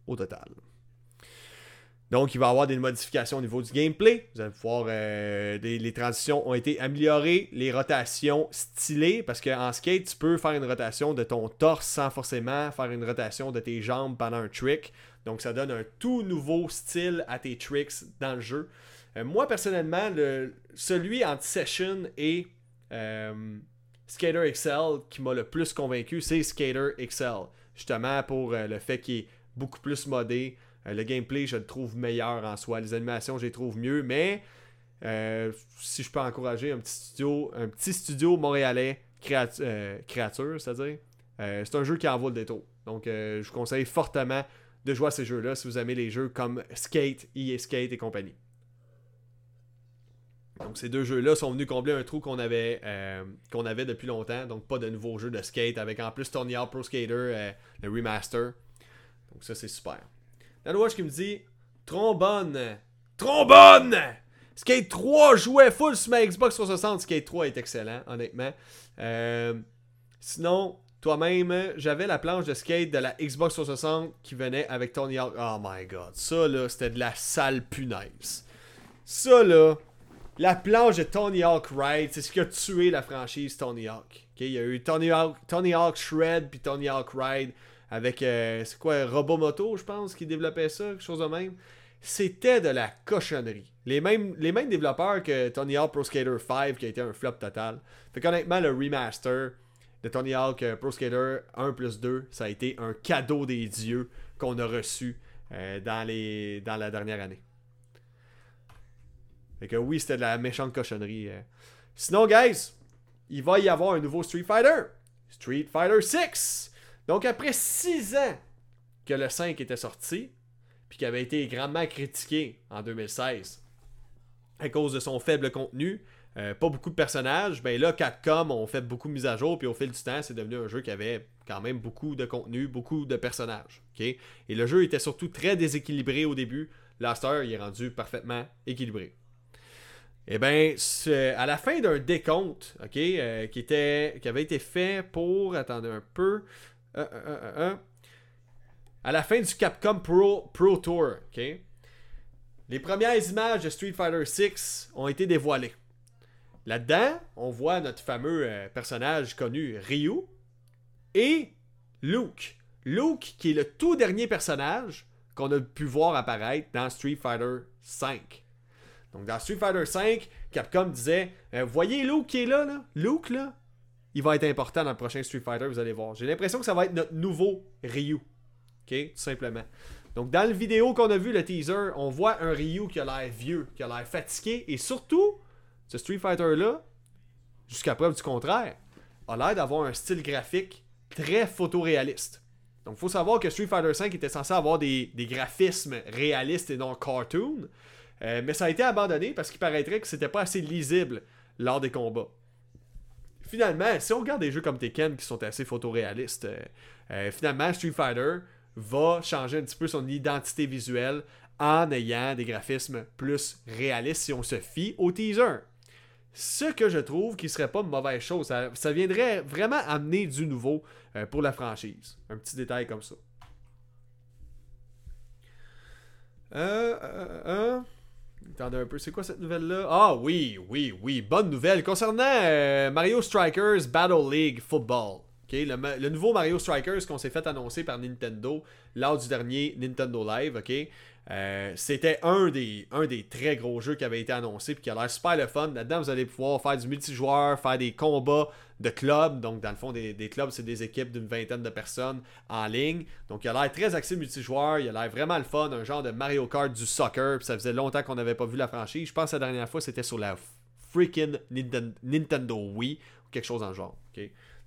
au total. Donc, il va y avoir des modifications au niveau du gameplay. Vous allez voir, euh, les transitions ont été améliorées, les rotations stylées, parce qu'en skate, tu peux faire une rotation de ton torse sans forcément faire une rotation de tes jambes pendant un trick. Donc, ça donne un tout nouveau style à tes tricks dans le jeu. Euh, moi, personnellement, le, celui anti-session et euh, Skater XL qui m'a le plus convaincu, c'est Skater XL. Justement, pour le fait qu'il est beaucoup plus modé. Euh, le gameplay, je le trouve meilleur en soi. Les animations, je les trouve mieux. Mais euh, si je peux encourager un petit studio, un petit studio montréalais euh, créature, c'est-à-dire, c'est un jeu qui en vaut le détour. Donc, je vous conseille fortement de jouer à ces jeux-là si vous aimez les jeux comme Skate, EA Skate et compagnie. Donc ces deux jeux-là sont venus combler un trou qu'on avait, qu'on avait depuis longtemps. Donc pas de nouveaux jeux de skate avec en plus Tony Hawk Pro Skater, le remaster. Donc ça c'est super. Watch qui me dit Trombone. Trombone Skate 3 jouait full sur ma Xbox 360. Skate 3 est excellent, honnêtement. Euh, sinon, toi-même, j'avais la planche de skate de la Xbox 360 qui venait avec Tony Hawk. Oh my god, ça là, c'était de la sale punaise. Ça là, la planche de Tony Hawk Ride, c'est ce qui a tué la franchise Tony Hawk. Il y a eu Tony Hawk, Tony Hawk Shred puis Tony Hawk Ride avec, euh, c'est quoi, Robomoto, je pense, qui développait ça, quelque chose de même. C'était de la cochonnerie. Les mêmes, les mêmes développeurs que Tony Hawk Pro Skater 5, qui a été un flop total. Fait qu'honnêtement, le remaster de Tony Hawk euh, Pro Skater 1 plus 2, ça a été un cadeau des dieux qu'on a reçu euh, dans, les, dans la dernière année. Fait que oui, c'était de la méchante cochonnerie. Sinon, guys, il va y avoir un nouveau Street Fighter. Street Fighter 6. Donc, après 6 ans que le 5 était sorti, puis qui avait été grandement critiqué en 2016 à cause de son faible contenu, euh, pas beaucoup de personnages, ben là, Capcom ont fait beaucoup de mises à jour, puis au fil du temps, c'est devenu un jeu qui avait quand même beaucoup de contenu, beaucoup de personnages. Et le jeu était surtout très déséquilibré au début. Laster, il est rendu parfaitement équilibré. Eh bien, à la fin d'un décompte, ok, euh, qui, était, qui avait été fait pour, attendez un peu, euh, euh, euh, à la fin du Capcom Pro, Pro Tour, ok? Les premières images de Street Fighter 6 ont été dévoilées. Là-dedans, on voit notre fameux personnage connu, Ryu, et Luke. Luke, qui est le tout dernier personnage qu'on a pu voir apparaître dans Street Fighter 5. Donc dans Street Fighter 5, Capcom disait Voyez Luke qui est là, là? Luke, là, il va être important dans le prochain Street Fighter, vous allez voir. J'ai l'impression que ça va être notre nouveau Ryu. OK? Tout simplement. Donc, dans la vidéo qu'on a vu, le teaser, on voit un Ryu qui a l'air vieux, qui a l'air fatigué, et surtout, ce Street Fighter-là, jusqu'à preuve du contraire, a l'air d'avoir un style graphique très photoréaliste. Donc, il faut savoir que Street Fighter V était censé avoir des, graphismes réalistes et non cartoon, euh, mais ça a été abandonné parce qu'il paraîtrait que c'était pas assez lisible lors des combats finalement, si on regarde des jeux comme Tekken qui sont assez photoréalistes, euh, euh, finalement, Street Fighter va changer un petit peu son identité visuelle en ayant des graphismes plus réalistes si on se fie au teaser. Ce que je trouve qui serait pas une mauvaise chose. Ça, viendrait vraiment amener du nouveau pour la franchise. Un petit détail comme ça. Euh, euh, Attendez un peu, c'est quoi cette nouvelle-là? Ah oui, oui, oui, bonne nouvelle. Concernant euh, Mario Strikers Battle League Football. le, nouveau Mario Strikers qu'on s'est fait annoncer par Nintendo lors du dernier Nintendo Live. ok? Euh, C'était un des, un des très gros jeux qui avait été annoncé et qui a l'air super le fun. Là-dedans, vous allez pouvoir faire du multijoueur, faire des combats de clubs. Donc, dans le fond, des, clubs, c'est des équipes d'une vingtaine de personnes en ligne. Donc, il a l'air très axé multijoueur. Il a l'air vraiment le fun. Un genre de Mario Kart du soccer. Puis ça faisait longtemps qu'on n'avait pas vu la franchise. Je pense que la dernière fois, c'était sur la freaking Nintendo Wii ou quelque chose en genre.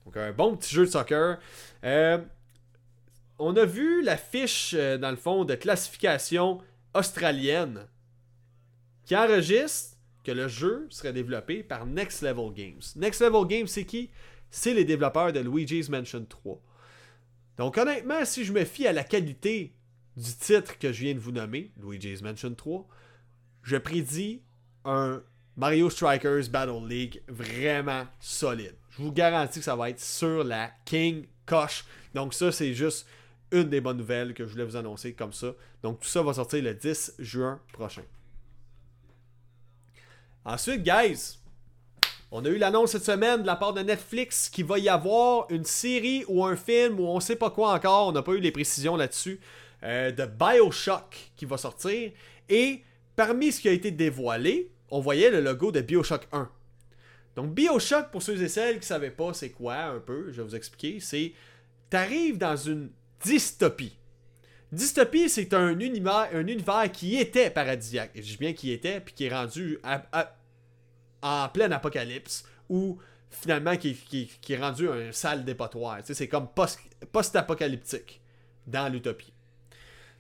Donc, un bon petit jeu de soccer. Euh, on a vu la fiche, euh, dans le fond, de classification australienne qui enregistre que le jeu serait développé par Next Level Games. Next Level Games, c'est qui? C'est les développeurs de Luigi's Mansion 3. Donc honnêtement, si je me fie à la qualité du titre que je viens de vous nommer, Luigi's Mansion 3, je prédis un Mario Strikers Battle League vraiment solide. Je vous garantis que ça va être sur la King Coche. Donc ça, c'est juste une des bonnes nouvelles que je voulais vous annoncer comme ça. Donc tout ça va sortir le 10 juin prochain. Ensuite, guys, on a eu l'annonce cette semaine de la part de Netflix qu'il va y avoir une série ou un film ou on sait pas quoi encore, on n'a pas eu les précisions là-dessus, euh, de Bioshock qui va sortir. Et parmi ce qui a été dévoilé, on voyait le logo de Bioshock 1. Donc Bioshock, pour ceux et celles qui ne savaient pas c'est quoi un peu, je vais vous expliquer, c'est t'arrives dans une dystopie. Dystopie, c'est un univers, un univers qui était paradisiaque. Je dis bien qui était, puis qui est rendu en pleine apocalypse, ou finalement qui, est rendu un sale dépotoir. c'est comme post-apocalyptique dans l'utopie.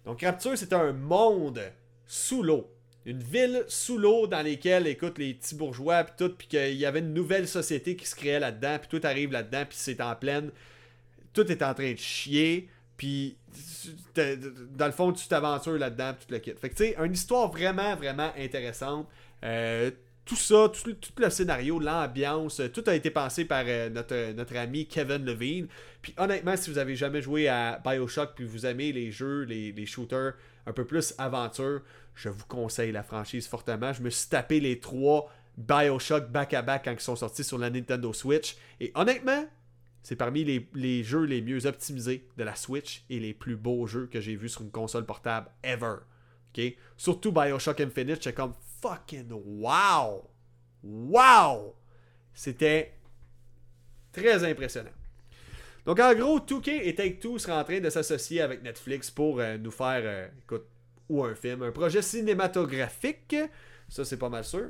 Donc Rapture, c'est un monde sous l'eau. Une ville sous l'eau dans laquelle, écoute, les petits bourgeois, puis tout, puis qu'il y avait une nouvelle société qui se créait là-dedans, puis tout arrive là-dedans, puis c'est en pleine. Tout est en train de chier puis, dans le fond, tu t'aventures là-dedans, tout le kit. Fait que, tu sais, une histoire vraiment, vraiment intéressante. Euh, tout ça, tout, le scénario, l'ambiance, tout a été pensé par euh, notre, notre ami Kevin Levine. Puis honnêtement, si vous avez jamais joué à Bioshock puis vous aimez les jeux, les, les, shooters un peu plus aventure, je vous conseille la franchise fortement. Je me suis tapé les trois Bioshock back-à-back quand ils sont sortis sur la Nintendo Switch. Et honnêtement, c'est parmi les, jeux les mieux optimisés de la Switch et les plus beaux jeux que j'ai vus sur une console portable ever. Surtout Bioshock Infinite, c'est comme fucking wow! Wow! C'était très impressionnant. Donc en gros, 2K et Take-Two seraient en train de s'associer avec Netflix pour euh, nous faire, euh, écoute, ou un film, un projet cinématographique. Ça, c'est pas mal sûr.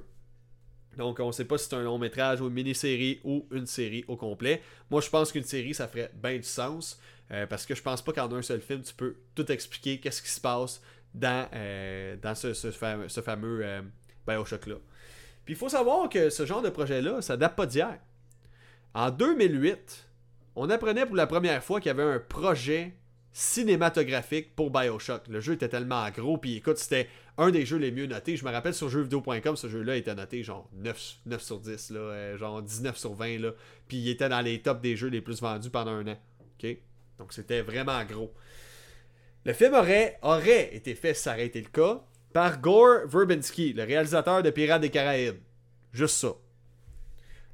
Donc, on ne sait pas si c'est un long métrage ou une mini-série ou une série au complet. Moi, je pense qu'une série, ça ferait bien du sens. Euh, parce que je pense pas qu'en un seul film, tu peux tout expliquer qu'est-ce qui se passe dans, euh, ce, fameux, ce fameux euh, Bioshock-là. Puis il faut savoir que ce genre de projet-là, ça date pas d'hier. En 2008, on apprenait pour la première fois qu'il y avait un projet cinématographique pour Bioshock. Le jeu était tellement gros, puis écoute, c'était un des jeux les mieux notés. Je me rappelle sur jeuxvideo.com, ce jeu-là était noté genre 9, 9 sur 10, là, euh, genre 19 sur 20, là, puis il était dans les tops des jeux les plus vendus pendant un an. Donc c'était vraiment gros. Le film aurait, aurait été fait, si ça aurait été le cas, par Gore Verbinski, le réalisateur de Pirates des Caraïbes. Juste ça.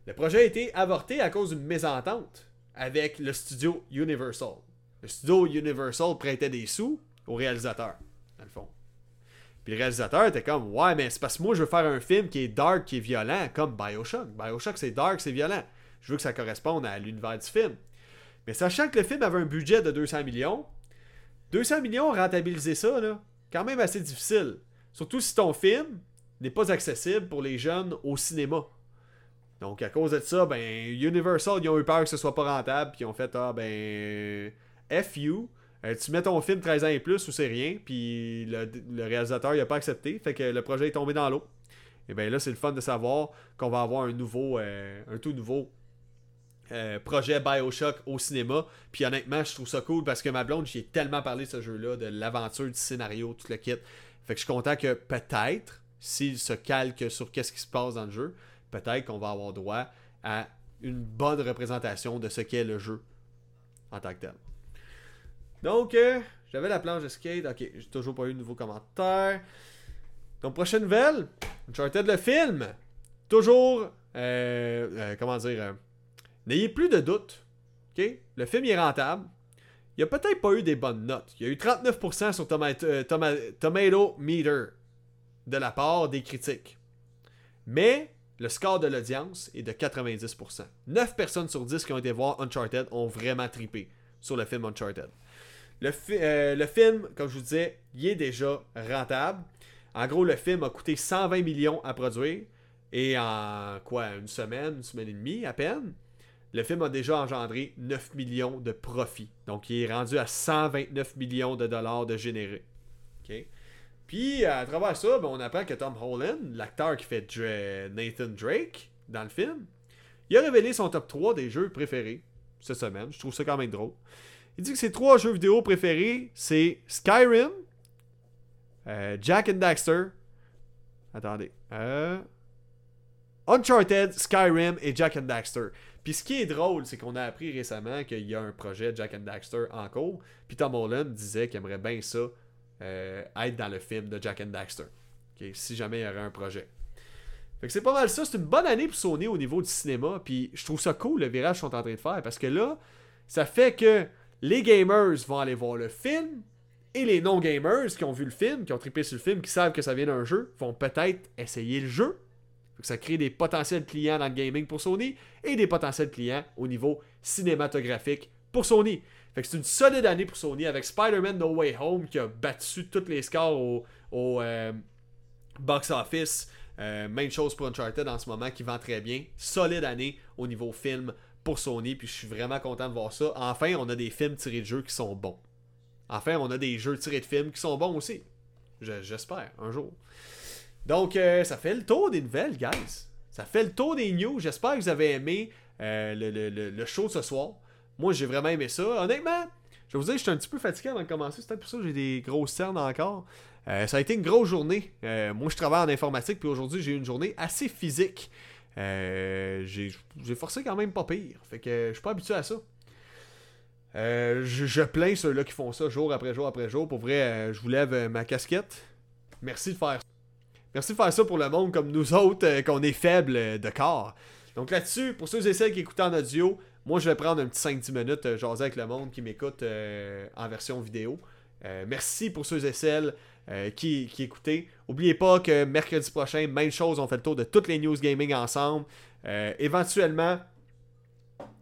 Le projet a été avorté à cause d'une mésentente avec le studio Universal. Le studio Universal prêtait des sous au réalisateur, dans le fond. Puis le réalisateur était comme Ouais, mais c'est parce que moi je veux faire un film qui est dark, qui est violent, comme Bioshock. Bioshock c'est dark, c'est violent. Je veux que ça corresponde à l'univers du film. Mais sachant que le film avait un budget de 200 millions, 200 millions, rentabiliser ça, là, quand même assez difficile. Surtout si ton film n'est pas accessible pour les jeunes au cinéma. Donc à cause de ça, ben Universal, ils ont eu peur que ce soit pas rentable, puis ils ont fait Ah ben FU, euh, tu mets ton film 13 ans et plus ou c'est rien, puis le, réalisateur il a pas accepté, fait que le projet est tombé dans l'eau. Et bien là, c'est le fun de savoir qu'on va avoir un nouveau, euh, un tout nouveau euh, projet Bioshock au cinéma. Puis honnêtement, je trouve ça cool parce que ma blonde, j'y ai tellement parlé de ce jeu-là, de l'aventure, du scénario, tout le kit. Fait que je suis content que peut-être, s'il se calque sur qu'est-ce qui se passe dans le jeu, peut-être qu'on va avoir droit à une bonne représentation de ce qu'est le jeu en tant que tel. Donc, euh, j'avais la planche de skate. Ok, j'ai toujours pas eu de nouveaux commentaires. Donc, prochaine nouvelle Uncharted le film. Toujours, euh, euh, comment dire, n'ayez plus de doute. Ok, le film est rentable. Il a peut-être pas eu des bonnes notes. Il y a eu 39% sur Tomato Meter de la part des critiques. Mais le score de l'audience est de 90%. 9 personnes sur 10 qui ont été voir Uncharted ont vraiment tripé sur le film Uncharted. Euh, le, film, comme je vous disais, il est déjà rentable. En gros, le film a coûté 120 millions à produire. Et en quoi, une semaine, une semaine et demie à peine, le film a déjà engendré 9 millions de profits. Donc, il est rendu à 129 millions de dollars de générés. Puis à travers ça, ben, on apprend que Tom Holland, l'acteur qui fait Nathan Drake dans le film, il a révélé son top 3 des jeux préférés cette semaine. Je trouve ça quand même drôle. Il dit que ses trois jeux vidéo préférés, c'est Skyrim, euh, Jack and Daxter. Attendez. Euh, Uncharted, Skyrim et Jack and Daxter. Puis ce qui est drôle, c'est qu'on a appris récemment qu'il y a un projet Jack and Daxter en cours. Puis Tom Holland disait qu'il aimerait bien ça euh, être dans le film de Jack and Daxter. si jamais il y aurait un projet. Fait que c'est pas mal ça. C'est une bonne année pour Sony au niveau du cinéma. Puis je trouve ça cool le virage qu'ils sont en train de faire. Parce que là, ça fait que les gamers vont aller voir le film. Et les non-gamers qui ont vu le film, qui ont trippé sur le film, qui savent que ça vient d'un jeu, vont peut-être essayer le jeu. ça crée des potentiels clients dans le gaming pour Sony et des potentiels clients au niveau cinématographique pour Sony. Fait c'est une solide année pour Sony avec Spider-Man No Way Home qui a battu tous les scores au, euh, box office. Euh, même chose pour Uncharted en ce moment qui vend très bien. Solide année au niveau film pour Sony. Puis je suis vraiment content de voir ça. Enfin, on a des films tirés de jeux qui sont bons. Enfin, on a des jeux tirés de films qui sont bons aussi. J'espère, un jour. Donc, euh, ça fait le tour des nouvelles, guys. Ça fait le tour des news. J'espère que vous avez aimé le, le, show de ce soir. Moi, j'ai vraiment aimé ça. Honnêtement, je vais vous dire, j'étais un petit peu fatigué avant de commencer. C'est pour ça que j'ai des grosses cernes encore. Euh, ça a été une grosse journée. Euh, moi, je travaille en informatique, puis aujourd'hui, j'ai eu une journée assez physique. Euh, j'ai forcé quand même pas pire. Fait que je suis pas habitué à ça. je, plains ceux-là qui font ça jour après jour après jour. Pour vrai, je vous lève ma casquette. Merci de faire ça. Merci de faire ça pour le monde comme nous autres, qu'on est faible de corps. Donc là-dessus, pour ceux et celles qui écoutent en audio, moi, je vais prendre un petit 5-10 minutes, euh, jaser avec le monde qui m'écoute euh, en version vidéo. Euh, merci pour ceux et celles qui, qui écoutaient. N'oubliez pas que mercredi prochain, même chose, on fait le tour de toutes les news gaming ensemble. éventuellement,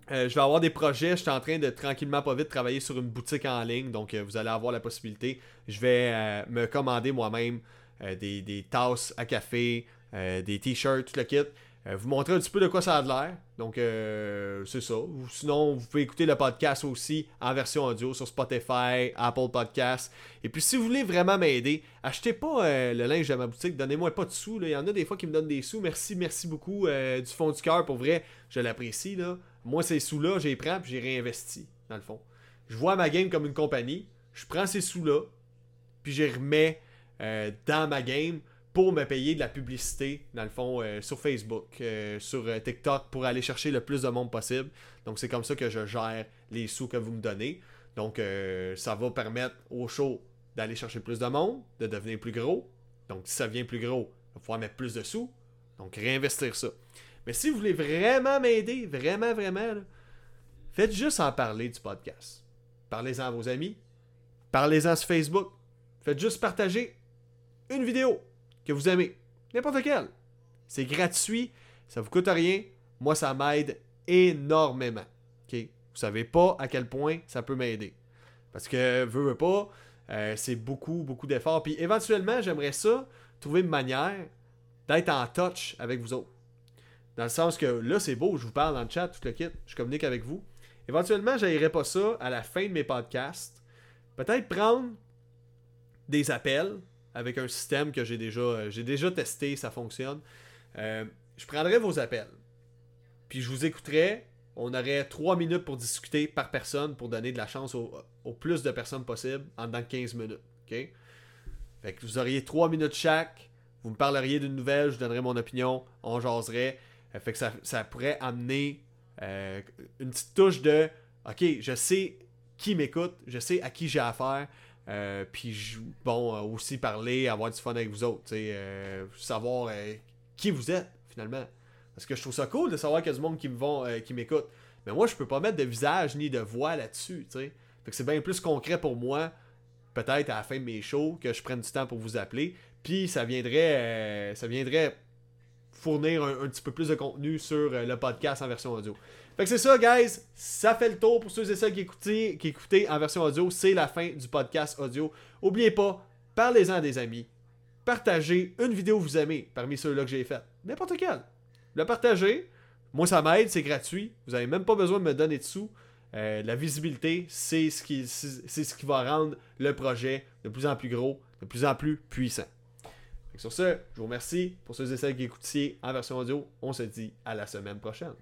je vais avoir des projets. Je suis en train de tranquillement, pas vite, travailler sur une boutique en ligne. Donc, vous allez avoir la possibilité. Je vais me commander moi-même des, des, tasses à café, des t-shirts, tout le kit. Euh, vous montrer un petit peu de quoi ça a l'air. Donc, euh, c'est ça. sinon, vous pouvez écouter le podcast aussi en version audio sur Spotify, Apple Podcasts. Et puis, si vous voulez vraiment m'aider, achetez pas euh, le linge de ma boutique. Donnez-moi pas de sous. Il y en a des fois qui me donnent des sous. Merci, merci beaucoup du fond du cœur. Pour vrai, je l'apprécie. Moi, ces sous-là, je les prends puis j'ai réinvesti, dans le fond. Je vois ma game comme une compagnie. Je prends ces sous-là, puis je les remets dans ma game pour me payer de la publicité, dans le fond, euh, sur Facebook, euh, sur euh, TikTok, pour aller chercher le plus de monde possible. Donc, c'est comme ça que je gère les sous que vous me donnez. Donc, ça va permettre au show d'aller chercher plus de monde, de devenir plus gros. Donc, si ça devient plus gros, il va falloir mettre plus de sous. Donc, réinvestir ça. Mais si vous voulez vraiment m'aider, vraiment, vraiment, faites juste en parler du podcast. Parlez-en à vos amis. Parlez-en sur Facebook. Faites juste partager une vidéo que vous aimez. N'importe quel. C'est gratuit, ça vous coûte rien. Moi, ça m'aide énormément. ok? Vous savez pas à quel point ça peut m'aider. Parce que, veux, veux pas, euh, c'est beaucoup, beaucoup d'efforts. Puis éventuellement, j'aimerais ça, trouver une manière d'être en touch avec vous autres. Dans le sens que là, c'est beau, je vous parle dans le chat, tout le kit, je communique avec vous. Éventuellement, j'aillerais pas ça à la fin de mes podcasts. Peut-être prendre des appels avec un système que j'ai déjà, euh, déjà testé, ça fonctionne. Euh, je prendrai vos appels. Puis je vous écouterai. On aurait 3 minutes pour discuter par personne pour donner de la chance au, plus de personnes possible en dans 15 minutes. Fait que vous auriez 3 minutes chaque. Vous me parleriez d'une nouvelle, je donnerais mon opinion, on jaserait. Euh, fait que ça, pourrait amener une petite touche de OK, je sais qui m'écoute, je sais à qui j'ai affaire. Euh, puis, bon, euh, aussi parler, avoir du fun avec vous autres. Euh, savoir qui vous êtes, finalement. Parce que je trouve ça cool de savoir qu'il y a du monde qui m'écoute. Mais moi, je peux pas mettre de visage ni de voix là-dessus. Que c'est bien plus concret pour moi, peut-être à la fin de mes shows, que je prenne du temps pour vous appeler. Puis ça viendrait, ça viendrait fournir un, petit peu plus de contenu sur le podcast en version audio. Fait c'est ça, guys. Ça fait le tour pour ceux et celles qui écoutaient, en version audio. C'est la fin du podcast audio. Oubliez pas, parlez-en à des amis. Partagez une vidéo que vous aimez parmi ceux-là que j'ai fait. N'importe quelle. Le partager. Moi, ça m'aide, c'est gratuit. Vous n'avez même pas besoin de me donner de sous. Euh, la visibilité, c'est ce, qui, c'est ce qui va rendre le projet de plus en plus gros, de plus en plus puissant. sur ce, je vous remercie pour ceux et celles qui écoutiez en version audio. On se dit à la semaine prochaine.